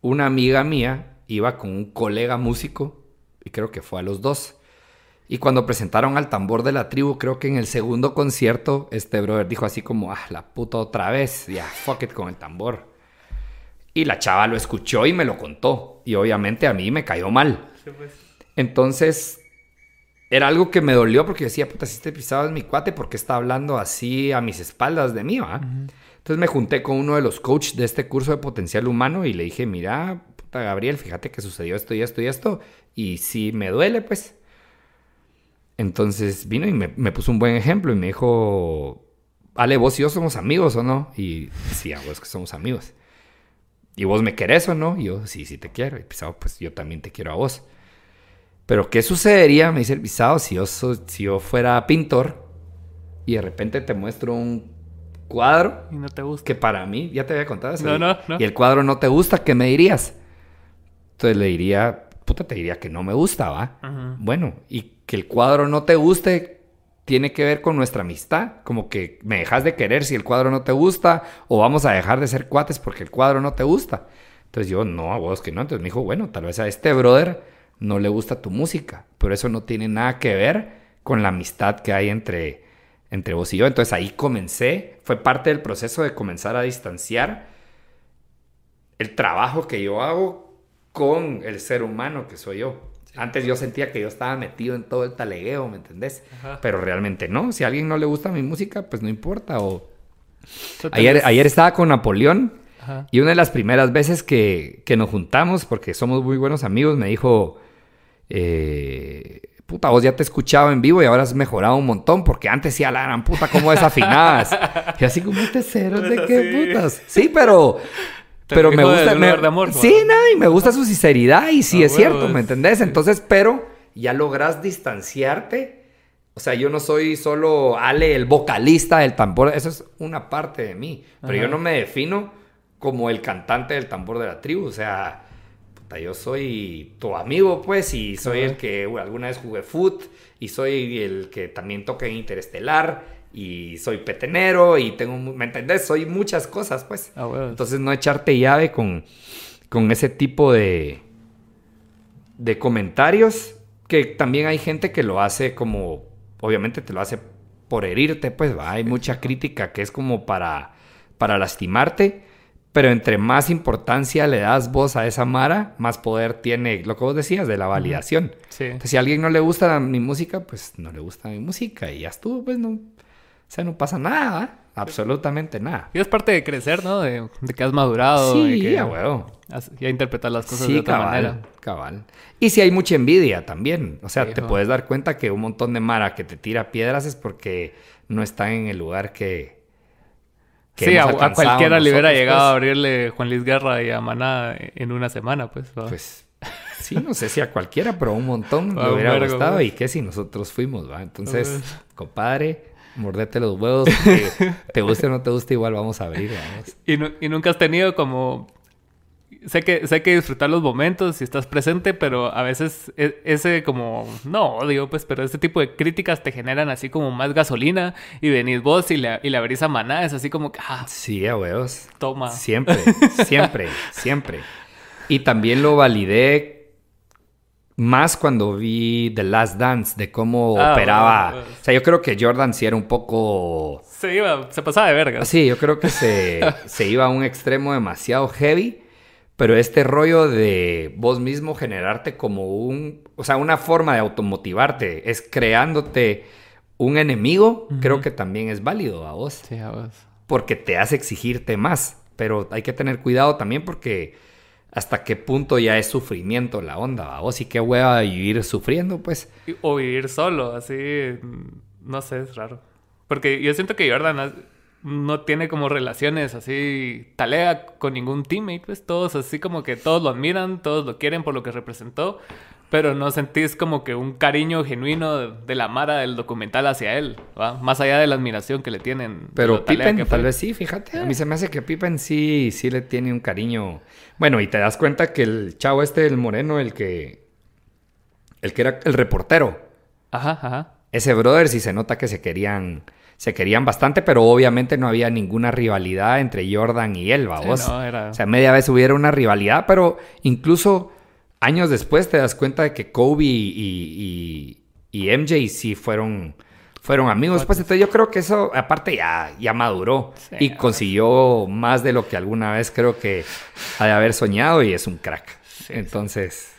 una amiga mía iba con un colega músico y creo que fue a los dos. Y cuando presentaron al tambor de la tribu, creo que en el segundo concierto, este brother dijo así como, ah, la puta otra vez, ya, fuck it con el tambor. Y la chava lo escuchó y me lo contó. Y obviamente a mí me cayó mal. Entonces, era algo que me dolió porque yo decía, puta, si este pisado es mi cuate, ¿por qué está hablando así a mis espaldas de mí, va? Entonces me junté con uno de los coaches de este curso de potencial humano y le dije, mira, puta Gabriel, fíjate que sucedió esto y esto y esto. Y si me duele, pues. Entonces vino y me, me puso un buen ejemplo y me dijo, Ale, vos y yo somos amigos o no? Y sí, a vos que somos amigos. ¿Y vos me querés o no? Y yo, sí, sí te quiero. Y pisado, pues yo también te quiero a vos. Pero ¿qué sucedería, me dice el pisado, si yo, so- si yo fuera pintor y de repente te muestro un cuadro Y no te gusta. que para mí, ya te había contado eso. No, no, no. Y el cuadro no te gusta, ¿qué me dirías? Entonces le diría, puta, te diría que no me gusta, ¿va? Bueno, y que el cuadro no te guste tiene que ver con nuestra amistad. Como que me dejas de querer si el cuadro no te gusta, o vamos a dejar de ser cuates porque el cuadro no te gusta. Entonces yo, no, a vos que no. Entonces me dijo, bueno, tal vez a este brother no le gusta tu música, pero eso no tiene nada que ver con la amistad que hay entre, entre vos y yo. Entonces ahí comencé, fue parte del proceso de comenzar a distanciar el trabajo que yo hago con el ser humano que soy yo. Antes yo sentía que yo estaba metido en todo el talegueo, ¿me entendés? Ajá. Pero realmente no. Si a alguien no le gusta mi música, pues no importa. O... Ayer, ayer estaba con Napoleón Ajá. y una de las primeras veces que, que nos juntamos, porque somos muy buenos amigos, me dijo, eh, puta, vos ya te escuchaba en vivo y ahora has mejorado un montón, porque antes sí a la gran puta, como desafinabas. y así como este cero de qué putas. Sí, pero... Pero me de gusta... me- de amor, sí, ¿no? y me gusta su sinceridad y sí Ah, es cierto. ¿me entendés? Entonces, pero ya logras distanciarte. O sea, yo no soy solo Ale, el vocalista del tambor. Eso es una parte de mí. Pero Ajá. yo no me defino como el cantante del tambor de la tribu. O sea, puta, yo soy tu amigo, pues, y soy Ajá. el que bueno, alguna vez jugué foot, y soy el que también toca en Interestelar, y soy petenero, y tengo, ¿me entendés? Soy muchas cosas, pues. Ah. Entonces no echarte llave con, con ese tipo de, de comentarios que también hay gente que lo hace como, obviamente te lo hace por herirte, pues va, hay mucha crítica que es como para, para lastimarte, pero entre más importancia le das vos a esa Mara, más poder tiene lo que vos decías de la validación. Sí. Entonces, si a alguien no le gusta mi música, pues no le gusta mi música y ya estuvo, pues no, o sea, no pasa nada, absolutamente nada. Y es parte de crecer, ¿no? De, de que has madurado. Sí, y que a huevo. has- ya interpretar las cosas de Sí, otra cabal, manera. cabal. Y si hay mucha envidia también. O sea, Sí, te puedes dar cuenta que un montón de Mara que te tira piedras es porque no están en el lugar que. que Sí, a, hemos a cualquiera le hubiera llegado a pues. abrirle Juan Luis Guerra y a Maná en una semana, pues. Pues sí, no sé si a cualquiera, pero a un montón A le hubiera gustado. Y qué si nosotros fuimos, ¿va? Entonces, compadre, mordete los huevos. porque te guste o no te guste, igual vamos a abrir, vamos. Y, nu- y nunca has tenido como... Sé que, sé que disfrutar los momentos si estás presente, pero a veces e- ese como... No odio, pues, pero ese tipo de críticas te generan así como más gasolina y venís vos y le, y le abrís a Maná. Es así como que... Ah, Sí, a huevos. toma. Siempre, siempre, siempre. Y también lo validé más cuando vi The Last Dance, de cómo Ah, operaba. bueno, bueno. O sea, yo creo que Jordan sí era un poco... Se iba, se pasaba de verga. Sí, yo creo que se, se iba a un extremo demasiado heavy, pero este rollo de vos mismo generarte como un... O sea, una forma de automotivarte es creándote un enemigo, creo que también es válido a vos Sí, a vos. porque te hace exigirte más. Pero hay que tener cuidado también porque hasta qué punto ya es sufrimiento la onda, o sí qué hueva vivir sufriendo, pues. Y- O vivir solo, así, mm, no sé, es raro. Porque yo siento que Jordan no tiene como relaciones así talega con ningún teammate, pues todos así como que todos lo admiran, todos lo quieren por lo que representó, pero no sentís como que un cariño genuino de, de la mara del documental hacia él, ¿va? Más allá de la admiración que le tienen. Pero Pippen tal vez sí, fíjate. A mí se me hace que Pippen sí, sí le tiene un cariño. Bueno, y te das cuenta que el chavo este, el moreno, el que... El que era el reportero. Ajá, ajá. Ese brother sí se nota que se querían... Se querían bastante, pero obviamente no había ninguna rivalidad entre Jordan y él, Sí, vamos. no, era... O sea, media vez hubiera una rivalidad, pero incluso años después te das cuenta de que Kobe y, y- y MJ sí fueron, fueron amigos. Pues entonces yo creo que eso, aparte, ya, ya maduró Sí, y consiguió más de lo que alguna vez creo que ha de haber soñado y es un crack. Sí, entonces,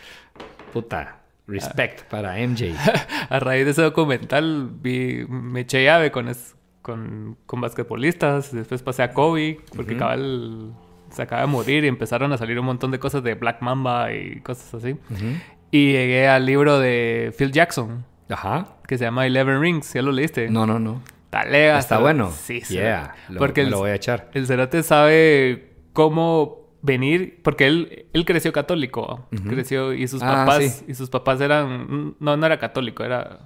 puta, respect para MJ. A raíz de ese documental vi, me eché llave con, es- con, con basquetbolistas, después pasé a Kobe, porque Ujú. cabal se acaba de morir y empezaron a salir un montón de cosas de Black Mamba y cosas así. Ujú. Y llegué al libro de Phil Jackson, Ajá. que se llama Eleven Rings, ¿ya lo leíste? No, no, no. Talega, Está bueno. Sí, sí. Yeah. Lo, Porque me el, lo voy a echar. el cerote sabe cómo venir, porque él, él creció católico, Ujú. creció y sus Ah, papás, sí. y sus papás eran, no, no era católico, era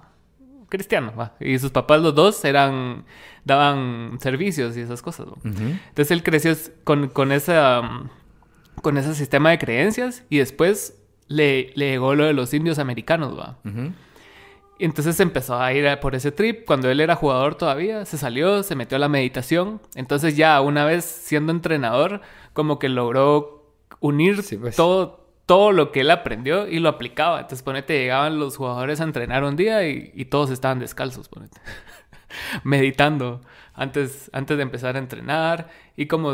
cristiano, va. y sus papás los dos eran, daban servicios y esas cosas. Entonces él creció con, con esa, con ese sistema de creencias y después le, le llegó lo de los indios americanos, va. Y entonces empezó a ir por ese trip. Cuando él era jugador todavía, se salió, se metió a la meditación. Entonces ya una vez siendo entrenador, como que logró unir Sí, pues. todo, todo lo que él aprendió y lo aplicaba. Entonces ponete, llegaban los jugadores a entrenar un día y, y todos estaban descalzos, ponete. Meditando antes, antes de empezar a entrenar. Y como...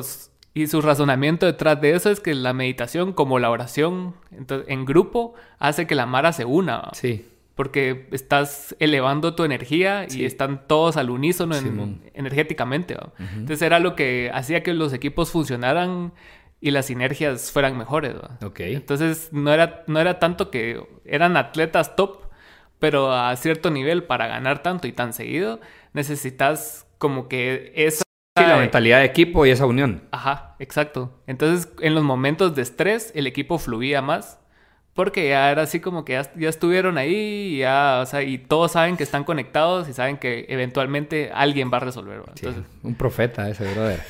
Y su razonamiento detrás de eso es que la meditación, como la oración ento- en grupo, hace que la Mara se una. Sí. Porque estás elevando tu energía y están todos al unísono en- energéticamente. ¿va? Entonces era lo que hacía que los equipos funcionaran y las sinergias fueran mejores. ¿va? Ok. Entonces no era, no era tanto que eran atletas top, pero a cierto nivel para ganar tanto y tan seguido necesitas como que esa... Sí, la mentalidad de equipo y esa unión. Ajá, exacto. Entonces, en los momentos de estrés, el equipo fluía más. Porque ya era así como que ya, ya estuvieron ahí, y ya, o sea, y todos saben que están conectados y saben que eventualmente alguien va a resolver. ¿va? Sí, Entonces, un profeta ese brother.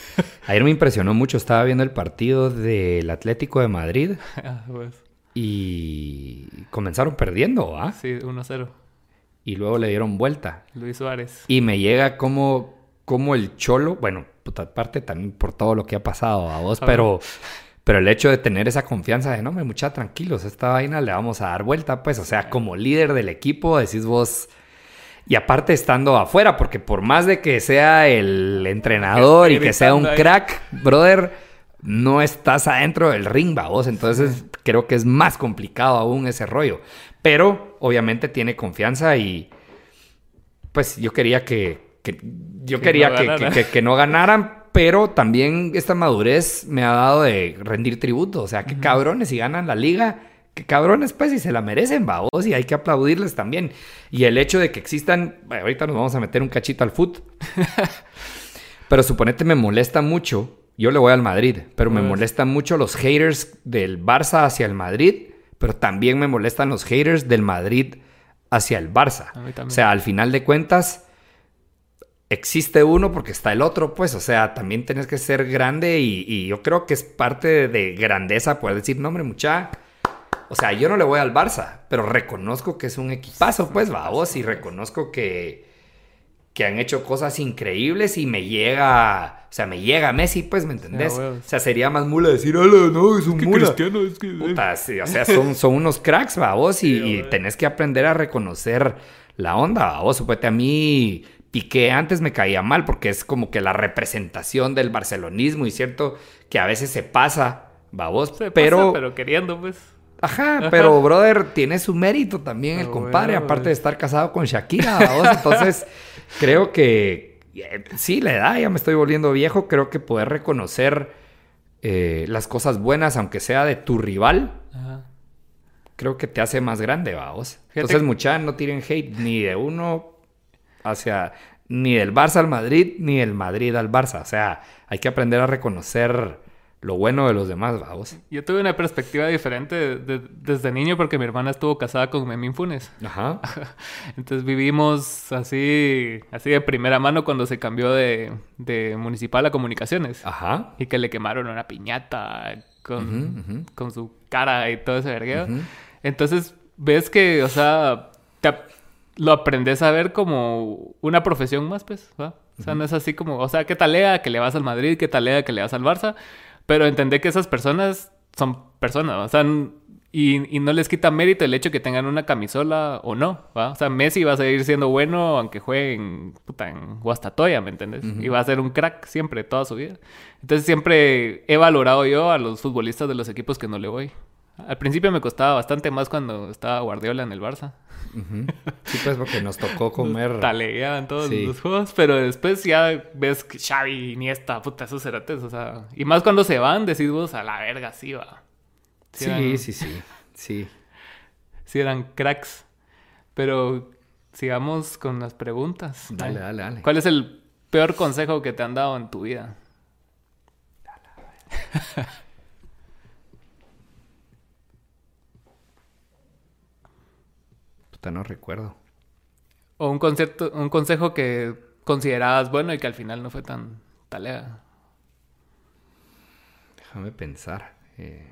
Ayer me impresionó mucho, estaba viendo el partido del Atlético de Madrid ah, pues, y comenzaron perdiendo, ¿ah? sí, 1-0. Y luego le dieron vuelta. Luis Suárez. Y me llega como, como el cholo, bueno, puta, aparte también por todo lo que ha pasado a vos, A pero, Pero el hecho de tener esa confianza de, no, me mucha tranquilos, esta vaina le vamos a dar vuelta, pues, o sea, como líder del equipo, decís vos, y aparte estando afuera, porque por más de que sea el entrenador y que sea un crack, brother, no estás adentro del ring, vos. Entonces creo que es más complicado aún ese rollo. Pero obviamente tiene confianza y pues yo quería que, yo quería que, que, no ganaran, pero también esta madurez me ha dado de rendir tributo. O sea, qué cabrones si ganan la liga que cabrones, pues, y se la merecen, vos, y hay que aplaudirles también. Y el hecho de que existan, ahorita nos vamos a meter un cachito al foot, pero suponete me molesta mucho, yo le voy al Madrid, pero me molestan mucho los haters del Barça hacia el Madrid, pero también me molestan los haters del Madrid hacia el Barça. O sea, al final de cuentas, existe uno porque está el otro, pues, o sea, también tienes que ser grande y, y yo creo que es parte de grandeza poder decir, no, hombre, mucha o sea, yo no le voy al Barça, pero reconozco que es un equipazo, pues, vamos, y reconozco que, que han hecho cosas increíbles y me llega, o sea, me llega Messi, pues, ¿me entendés? o sea, sería más mula decir, hola, no, es un mula. Cristiano, es que... Puta, sí, o sea, son, son unos cracks, vamos, y, y tenés que aprender a reconocer la onda, vos, suponete a mí... Piqué antes me caía mal porque es como que la representación del barcelonismo y cierto que a veces se pasa, vamos, pero... pero queriendo, pues. Ajá, pero brother, tiene su mérito también el compadre, aparte de estar casado con Shakira, entonces creo que eh, sí, la edad, ya me estoy volviendo viejo, creo que poder reconocer eh, las cosas buenas, aunque sea de tu rival, creo que te hace más grande, vamos. Entonces, mucha no tiren hate ni de uno hacia, ni del Barça al Madrid, ni del Madrid al Barça, o sea, hay que aprender a reconocer lo bueno de los demás, vamos. Yo tuve una perspectiva diferente desde niño porque mi hermana estuvo casada con Memín Funes. Ajá. Entonces vivimos así, así de primera mano cuando se cambió de, municipal a comunicaciones. Ajá. Y que le quemaron una piñata con, con su cara y todo ese vergueo. Entonces ves que, o sea, lo aprendes a ver como una profesión más, pues, ¿va? O sea, no es así como, o sea, ¿qué talea que le vas al Madrid? ¿Qué talea que le vas al Barça? Pero entender que esas personas son personas, o sea, y, no les quita mérito el hecho que tengan una camisola o no, ¿va? O sea, Messi va a seguir siendo bueno aunque juegue en, puta, en Guastatoya, ¿me entiendes? Y va a ser un crack siempre, toda su vida. Entonces siempre he valorado yo a los futbolistas de los equipos que no le voy. Al principio me costaba bastante más cuando estaba Guardiola en el Barça. Sí, pues porque nos tocó comer. Taleaban todos los juegos, pero después ya ves que Xavi, Iniesta, puta, esos cerates, o sea. Y más cuando se van, decís vos, a la verga, sí va. Sí, sí, sí, sí, sí. eran cracks. Pero sigamos con las preguntas. Dale, dale, dale. ¿Cuál es el peor consejo que te han dado en tu vida? Dale, no recuerdo. O un, concepto, un consejo que considerabas bueno y que al final no fue tan talea. Déjame pensar. Eh.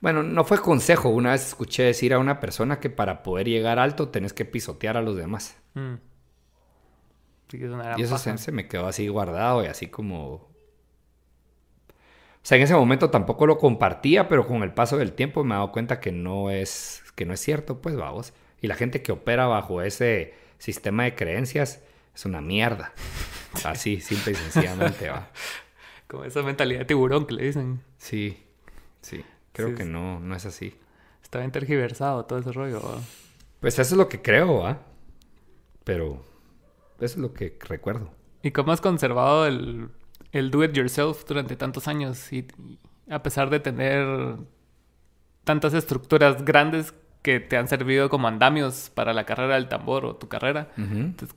Bueno, no fue consejo. Una vez escuché decir a una persona que para poder llegar alto tenés que pisotear a los demás. Mm. y eso se, me quedó así guardado y así como sea, en ese momento tampoco lo compartía, pero con el paso del tiempo me he dado cuenta que no es, que no es cierto, pues vamos. Y la gente que opera bajo ese sistema de creencias es una mierda. Así, simple y sencillamente va. Como esa mentalidad de tiburón que le dicen. Sí, sí. Creo que no, no es así. Está bien tergiversado todo ese rollo. Pues eso es lo que creo, ¿va? Pero eso es lo que recuerdo. ¿Y cómo has conservado el el do it yourself durante tantos años y, a pesar de tener tantas estructuras grandes que te han servido como andamios para la carrera del tambor o tu carrera,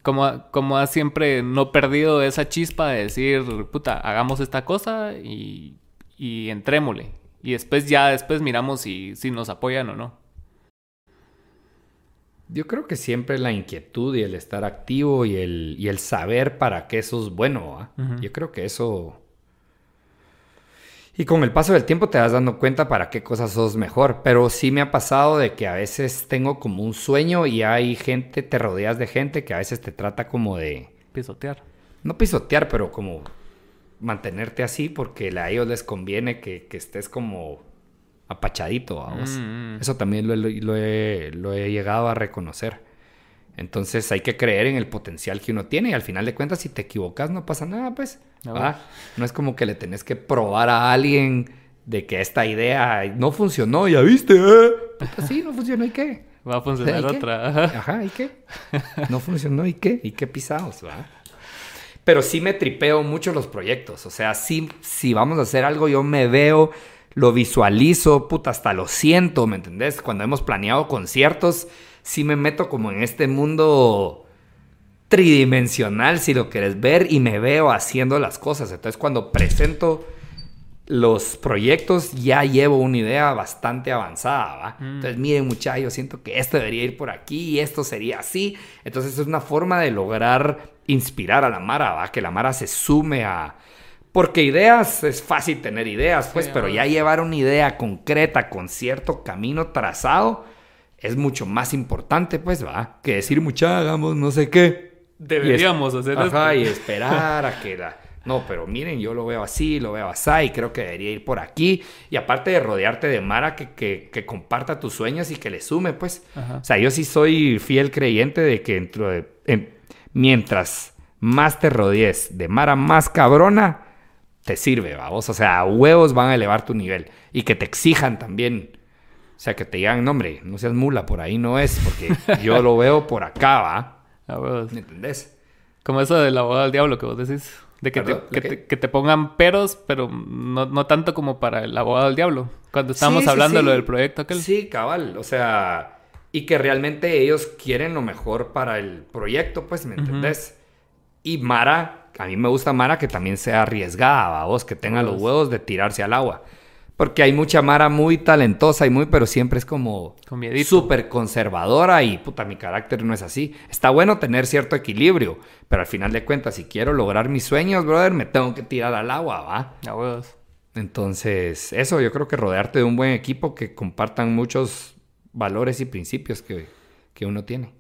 como, como has siempre no perdido esa chispa de decir, puta, hagamos esta cosa y, y entrémosle. Y después ya después miramos si, si nos apoyan o no. Yo creo que siempre la inquietud y el estar activo y el, y el saber para qué eso es bueno. Yo creo que eso... Y con el paso del tiempo te vas dando cuenta para qué cosas sos mejor. Pero sí me ha pasado de que a veces tengo como un sueño y hay gente, te rodeas de gente que a veces te trata como de... Pisotear. No pisotear, pero como mantenerte así porque a ellos les conviene que, que estés como apachadito, vamos. Mm, mm. Eso también lo, he- lo he, lo he llegado a reconocer. Entonces hay que creer en el potencial que uno tiene y al final de cuentas si te equivocas no pasa nada, pues. Ah, ¿va? bueno. No es como que le tenés que probar a alguien de que esta idea no funcionó, ya viste, ¿eh? Puta, sí, no funcionó, ¿y qué? Va a funcionar otra. Ajá. Ajá, ¿y qué? No funcionó, ¿y qué? ¿Y qué pisados, va? Pero sí me tripeo mucho los proyectos. O sea, sí, si vamos a hacer algo, yo me veo, lo visualizo, puta, hasta lo siento, ¿me entendés? Cuando hemos planeado conciertos, sí me meto como en este mundo tridimensional, si lo quieres ver, y me veo haciendo las cosas. Entonces, cuando presento los proyectos, ya llevo una idea bastante avanzada, ¿va? Entonces, miren, muchachos, yo siento que esto debería ir por aquí y esto sería así. Entonces, es una forma de lograr inspirar a la Mara, ¿va? Que la Mara se sume a... Porque ideas, es fácil tener ideas, pues, Sí, pero ya llevar una idea concreta con cierto camino trazado es mucho más importante, pues, va, que decir mucha, hagamos no sé qué. Deberíamos hacer Ajá, esto. y esperar a que la... No, pero miren, yo lo veo así, lo veo así, y creo que debería ir por aquí. Y aparte de rodearte de Mara que, que, que comparta tus sueños y que le sume, pues. Ajá. O sea, yo sí soy fiel creyente de que dentro de- en- mientras más te rodees de Mara más cabrona, te sirve, vamos. O sea, huevos van a elevar tu nivel. Y que te exijan también. O sea, que te digan, no, hombre, no seas mula, por ahí no es, porque yo lo veo por acá, ¿va? Ah, huevos. ¿Me entendés? Como eso del abogado del diablo que vos decís. De que, te, que, te, que te pongan peros, pero no, no tanto como para el abogado del diablo. Cuando estábamos Sí, sí, hablando de lo sí. del proyecto aquel. Sí, cabal. O sea, y que realmente ellos quieren lo mejor para el proyecto, pues, ¿me entendés? Y Mara, a mí me gusta Mara que también sea arriesgada, vos, que tenga los Huevos. de tirarse al agua. Porque hay mucha Mara muy talentosa y muy, pero siempre es como súper conservadora y puta, mi carácter no es así. Está bueno tener cierto equilibrio, pero al final de cuentas, si quiero lograr mis sueños, brother, me tengo que tirar al agua, ¿va? Ah, huevos. Entonces, eso, yo creo que rodearte de un buen equipo que compartan muchos valores y principios que, que uno tiene.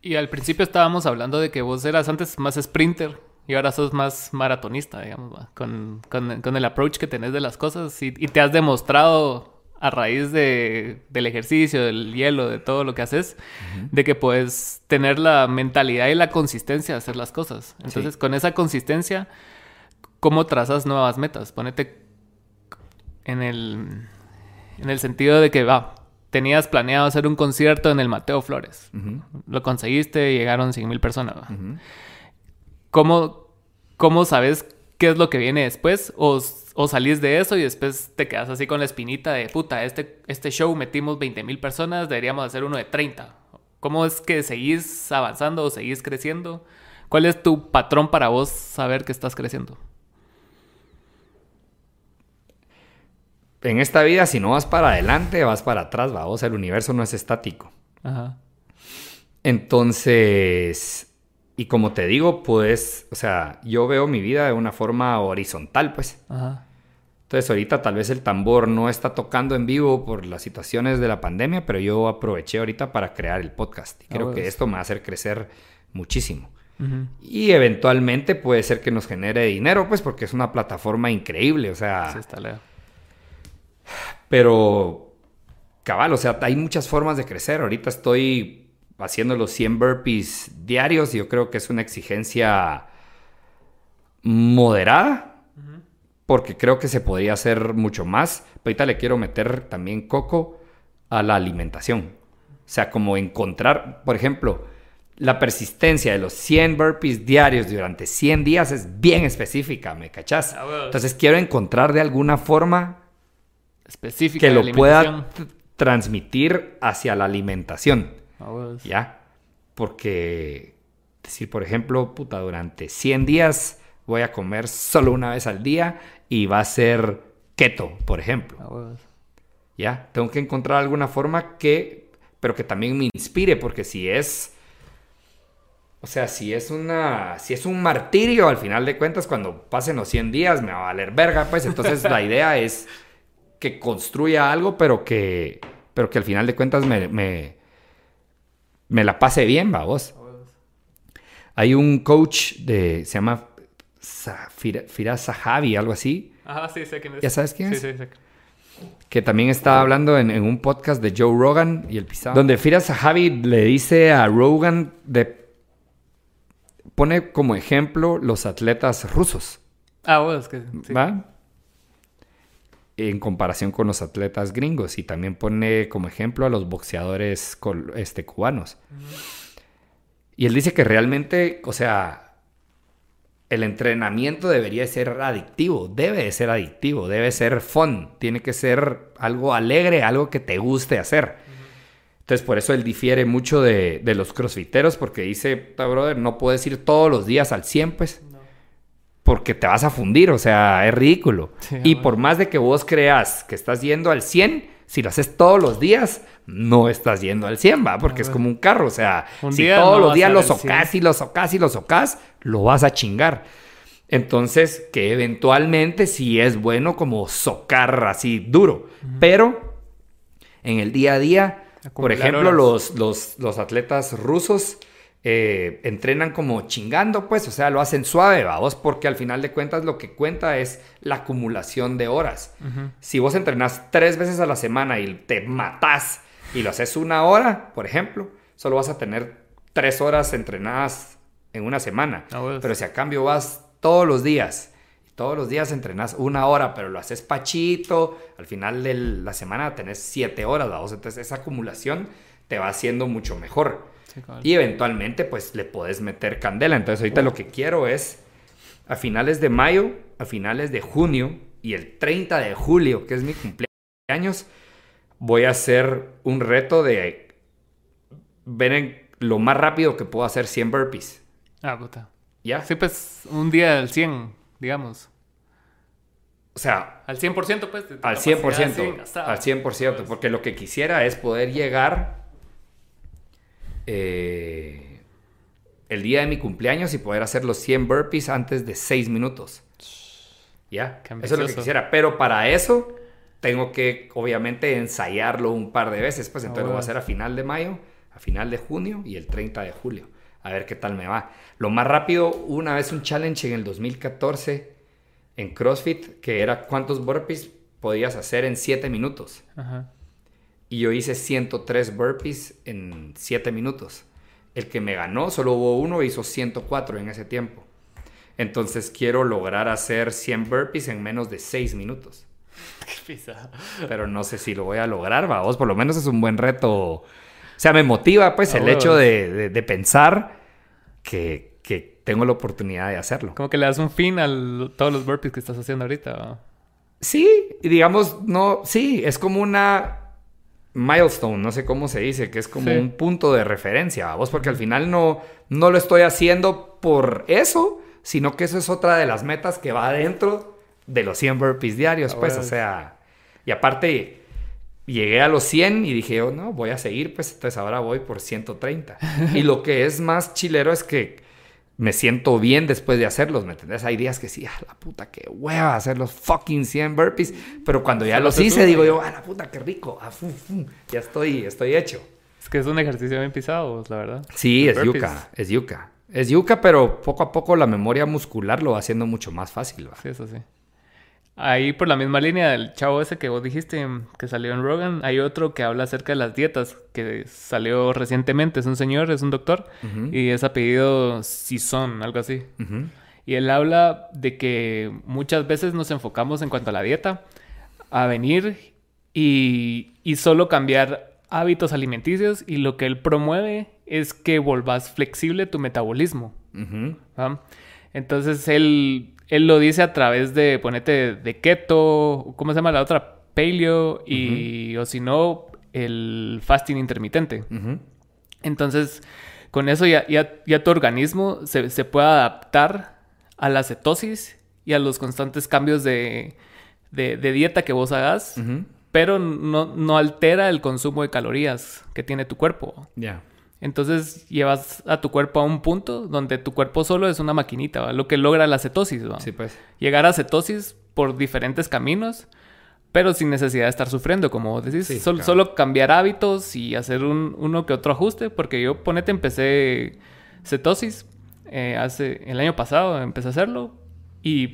Y al principio estábamos hablando de que vos eras antes más sprinter y ahora sos más maratonista, digamos, ¿va? Con, con- con el approach que tenés de las cosas y, y te has demostrado a raíz de, del ejercicio, del hielo, de todo lo que haces, de que puedes tener la mentalidad y la consistencia de hacer las cosas. Entonces, con esa consistencia, ¿cómo trazas nuevas metas? Ponete en el, en el sentido de que, va, tenías planeado hacer un concierto en el Mateo Flores. Lo conseguiste, llegaron 100 mil personas. ¿Cómo, ¿Cómo sabes qué es lo que viene después? O, o salís de eso y después te quedas así con la espinita de puta, este, este show metimos 20 mil personas, deberíamos hacer uno de 30. ¿Cómo es que seguís avanzando o seguís creciendo? ¿Cuál es tu patrón para vos saber que estás creciendo? En esta vida, si no vas para adelante, vas para atrás, va. O sea, el universo no es estático. Ajá. Entonces, y como te digo, pues, o sea, yo veo mi vida de una forma horizontal, pues. Ajá. Entonces, ahorita tal vez el tambor no está tocando en vivo por las situaciones de la pandemia, pero yo aproveché ahorita para crear el podcast. Y Ah, creo que esto me va a hacer crecer muchísimo. Ujú. Y eventualmente puede ser que nos genere dinero, pues, porque es una plataforma increíble, o sea. Sí, está leo. Pero, cabal, o sea, hay muchas formas de crecer. Ahorita estoy haciendo los 100 burpees diarios yo creo que es una exigencia moderada, porque creo que se podría hacer mucho más. Pero ahorita le quiero meter también coco a la alimentación. O sea, como encontrar, por ejemplo, la persistencia de los 100 burpees diarios durante 100 días es bien específica, ¿me cachás? Ah, bueno. Entonces quiero encontrar de alguna forma Específica que lo pueda transmitir hacia la alimentación, Huevos. ¿ya? Porque, decir, por ejemplo, puta, durante 100 días voy a comer solo una vez al día y va a ser keto, por ejemplo, huevos. ¿ya? Tengo que encontrar alguna forma que, pero que también me inspire, porque si es... O sea, si es una, si es un martirio, al final de cuentas, cuando pasen los 100 días me va a valer verga, pues entonces la idea es que construya algo, pero que, pero que al final de cuentas me, me, me la pase bien, va vos. Hay un coach de, se llama Firas Sahabi, algo así. Ajá, sí, sé quién es. ¿Ya sabes quién es? Sí, sí, sé. Que también estaba hablando en, en un podcast de Joe Rogan y el pisado. Donde Firas Sahabi le dice a Rogan de... Pone como ejemplo los atletas rusos. Ah, bueno, es que... Sí. ¿Va? En comparación con los atletas gringos. Y también pone como ejemplo a los boxeadores este, cubanos. Y él dice que realmente, o sea, el entrenamiento debería ser adictivo, debe de ser adictivo, debe ser fun, tiene que ser algo alegre, algo que te guste hacer. Entonces, por eso él difiere mucho de, de los crossfiteros, porque dice, "Ta, brother, no puedes ir todos los días al 100, pues, No. Porque te vas a fundir, o sea, es ridículo. Sí, y bueno. por más de que vos creas que estás yendo al 100, si lo haces todos los días, no estás yendo al 100, va, porque es como un carro, o sea, Un si todos no los días lo dar el 100. socas y lo socas y lo socas, lo vas a chingar. Entonces, que eventualmente sí es bueno como socar así duro, pero en el día a día, por ejemplo, los, los, los atletas rusos eh, entrenan como chingando, pues, o sea, lo hacen suave, vamos, porque al final de cuentas lo que cuenta es la acumulación de horas. Si vos entrenás tres veces a la semana y te matás y lo haces una hora, por ejemplo, solo vas a tener tres horas entrenadas en una semana. Ah. Pero si a cambio vas todos los días, todos los días entrenás una hora, pero lo haces pachito, al final de la semana tenés siete horas, vamos. Entonces esa acumulación te va haciendo mucho mejor. Sí. Y eventualmente, pues le podés meter candela. Entonces, ahorita lo que quiero es a finales de mayo, a finales de junio y el 30 de julio, que es mi cumpleaños, voy a hacer un reto de ver lo más rápido que puedo hacer 100 burpees. Ah, puta. ¿Ya? Sí, pues un día al 100, digamos. O sea, Al 100%, pues. al capacidad, 100%. sí, gastado. al 100%. Porque lo que quisiera es poder llegar eh, el día de mi cumpleaños y poder hacer los 100 burpees antes de 6 minutos. ¿Ya? Eso es lo que quisiera. Pero para eso tengo que, obviamente, ensayarlo un par de veces. Pues Ah, entonces lo voy a hacer a final de mayo, a final de junio y el 30 de julio. A ver qué tal me va. Lo más rápido, una vez un challenge en el 2014 en CrossFit, que era cuántos burpees podías hacer en 7 minutos. Ajá. Y yo hice 103 burpees en 7 minutos. El que me ganó, solo hubo uno, hizo 104 en ese tiempo. Entonces quiero lograr hacer 100 burpees en menos de 6 minutos. Qué. Pero no sé si lo voy a lograr, vamos. Por lo menos es un buen reto. O sea, me motiva pues el hecho de, de- de pensar que, que tengo la oportunidad de hacerlo. Como que le das un fin a todos los burpees que estás haciendo ahorita. ¿va? Sí, y digamos, no, sí, es como una milestone, no sé cómo se dice, que es como Sí. un punto de referencia, vos, porque al final no, no lo estoy haciendo por eso, sino que eso es otra de las metas que va dentro de los 100 burpees diarios, pues, o sea, y aparte llegué a los 100 y dije, oh, no, voy a seguir, pues, entonces ahora voy por 130. y lo que es más chilero es que me siento bien después de hacerlos, ¿me entendés? Hay días que sí, ah, la puta, qué hueva hacer los fucking 100 burpees, pero cuando ya los hice, digo yo, ah, la puta, qué rico, ah, ya estoy, estoy hecho. Es que es un ejercicio bien pisado, la verdad. Sí, Los es burpees. yuca, es yuca. Es yuca, pero poco a poco la memoria muscular lo va haciendo mucho más fácil, ¿va? Sí, eso sí. Ahí por la misma línea del chavo ese que vos dijiste que salió en Rogan, hay otro que habla acerca de las dietas que salió recientemente. Es un señor, es un doctor Ujú. y es apellido Sison, algo así. Ujú. Y él habla de que muchas veces nos enfocamos en cuanto a la dieta a venir y, y solo cambiar hábitos alimenticios y lo que él promueve es que volvás flexible tu metabolismo. Ujú. ¿va? Entonces él, él lo dice a través de ponete de keto, ¿cómo se llama la otra? Paleo y o si no el fasting intermitente. Entonces con eso ya, ya, ya tu organismo se, se puede adaptar a la cetosis y a los constantes cambios de, de- de dieta que vos hagas, pero no, no altera el consumo de calorías que tiene tu cuerpo. Ya. Entonces llevas a tu cuerpo a un punto donde tu cuerpo solo es una maquinita, ¿va? lo que logra la cetosis. ¿va? Sí, pues. Llegar a cetosis por diferentes caminos, pero sin necesidad de estar sufriendo, como vos decís. Sí, Sol- claro. Solo cambiar hábitos y hacer un, uno que otro ajuste, porque yo, ponete, empecé cetosis eh, hace el año pasado, empecé a hacerlo Y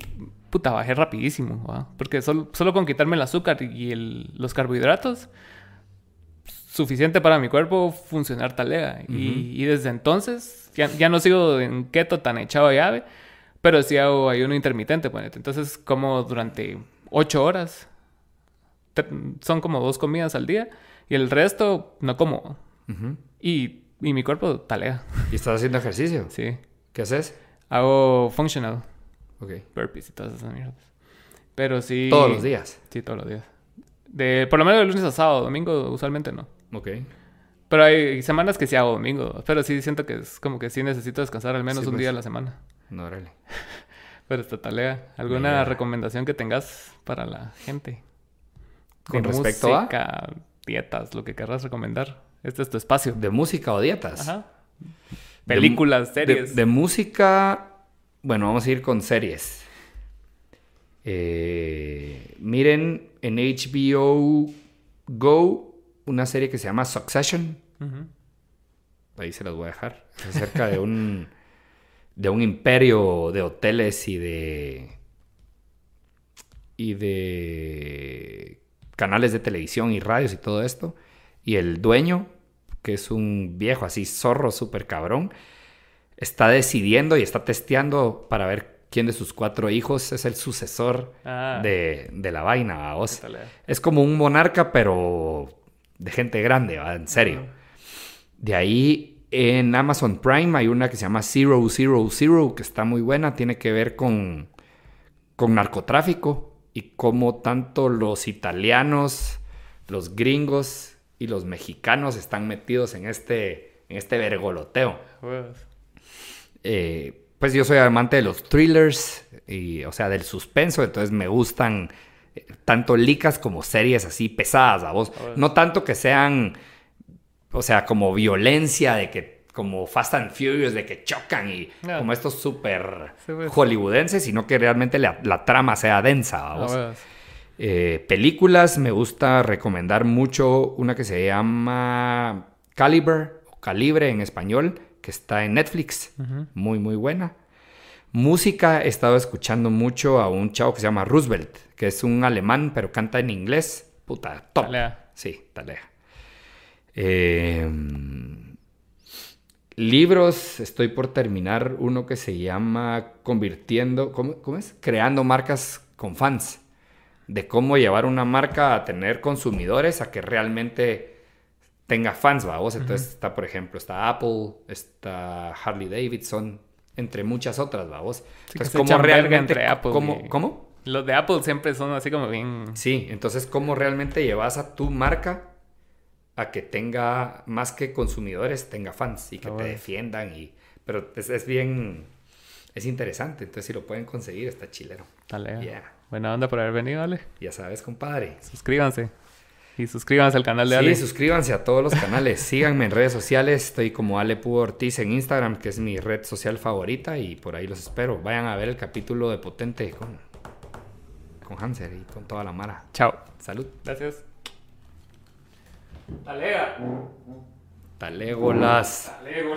puta, bajé rapidísimo, ¿va? Porque solo, solo con quitarme el azúcar y el- los carbohidratos, suficiente para mi cuerpo funcionar talega. y, y desde entonces, ya, ya no sigo en keto tan echado a llave, pero sí hago ayuno intermitente, ponete. Entonces, como durante ocho horas, te- son como dos comidas al día, y el resto no como. Y, y mi cuerpo talega, ¿Y estás haciendo ejercicio? sí. ¿Qué haces? Hago functional, Ok. burpees y todas esas mierdas. Pero sí... Todos los días. Sí, todos los días. De, por lo menos de lunes a sábado, domingo usualmente no. Ok. Pero hay semanas que sí hago domingo. Pero sí siento que es como que sí necesito descansar al menos Sí, un pues. día a la semana. No, órale. Pero está talea. ¿Alguna Mira. recomendación que tengas para la gente? Con respecto a- música, dietas, lo que querrás recomendar. Este es tu espacio. ¿De música o dietas? Ajá. Películas, de- series. De, música, bueno, vamos a ir con series. Eh, miren en HBO Go una serie que se llama Succession. Ahí se las voy a dejar. Es acerca de un de un imperio de hoteles y de y de canales de televisión y radios y todo esto. Y el dueño, que es un viejo así zorro súper cabrón, está decidiendo y está testeando para ver quién de sus cuatro hijos es el sucesor Ah. de, de la vaina. Talea. Es como un monarca, pero de gente grande, ¿va? En serio. De ahí en Amazon Prime hay una que se llama Zero Zero Zero, que está muy buena, tiene que ver con, con narcotráfico y cómo tanto los italianos, los gringos y los mexicanos están metidos en este, en este vergoloteo. Huevos. Eh, pues yo soy amante de los thrillers, y, o sea, del suspenso, entonces me gustan tanto licas como series así pesadas, a vos. No tanto que sean, o sea, como violencia, de que, como Fast and Furious, de que chocan y como estos súper Sí, pues. hollywoodenses, sino que realmente la, la trama sea densa, a vos. Eh, películas, me gusta recomendar mucho una que se llama Caliber, o Calibre en español, que está en Netflix. Muy, muy buena. Música, he estado escuchando mucho a un chavo que se llama Roosevelt, que es un alemán, pero canta en inglés. Puta, top. Talea. Sí, talea. Eh, libros, estoy por terminar uno que se llama Convirtiendo, ¿cómo, cómo es? Creando marcas con fans. De cómo llevar una marca a tener consumidores, a que realmente tenga fans, vamos. Entonces está, por ejemplo, está Apple, está Harley Davidson, entre muchas otras, vamos. Sí, que Entonces, cómo realmente... entre Apple ¿cómo, y- ¿Cómo? Los de Apple siempre son así como bien... Sí, entonces cómo realmente llevas a tu marca a que tenga más que consumidores, tenga fans y que Ah, te defiendan y pero es, es bien es interesante, entonces si lo pueden conseguir está chilero. Talea. Yeah. Buena onda por haber venido, Ale. Ya sabes, compadre. Suscríbanse. Y suscríbanse al canal de Sí, Ale. suscríbanse a todos los canales, síganme en redes sociales, estoy como Ale Púa Ortiz en Instagram, que es mi red social favorita y por ahí los espero. Vayan a ver el capítulo de Potente con con Hanser y con toda la mara. Chao. Salud. Gracias. Talega. Talégolas. Talega.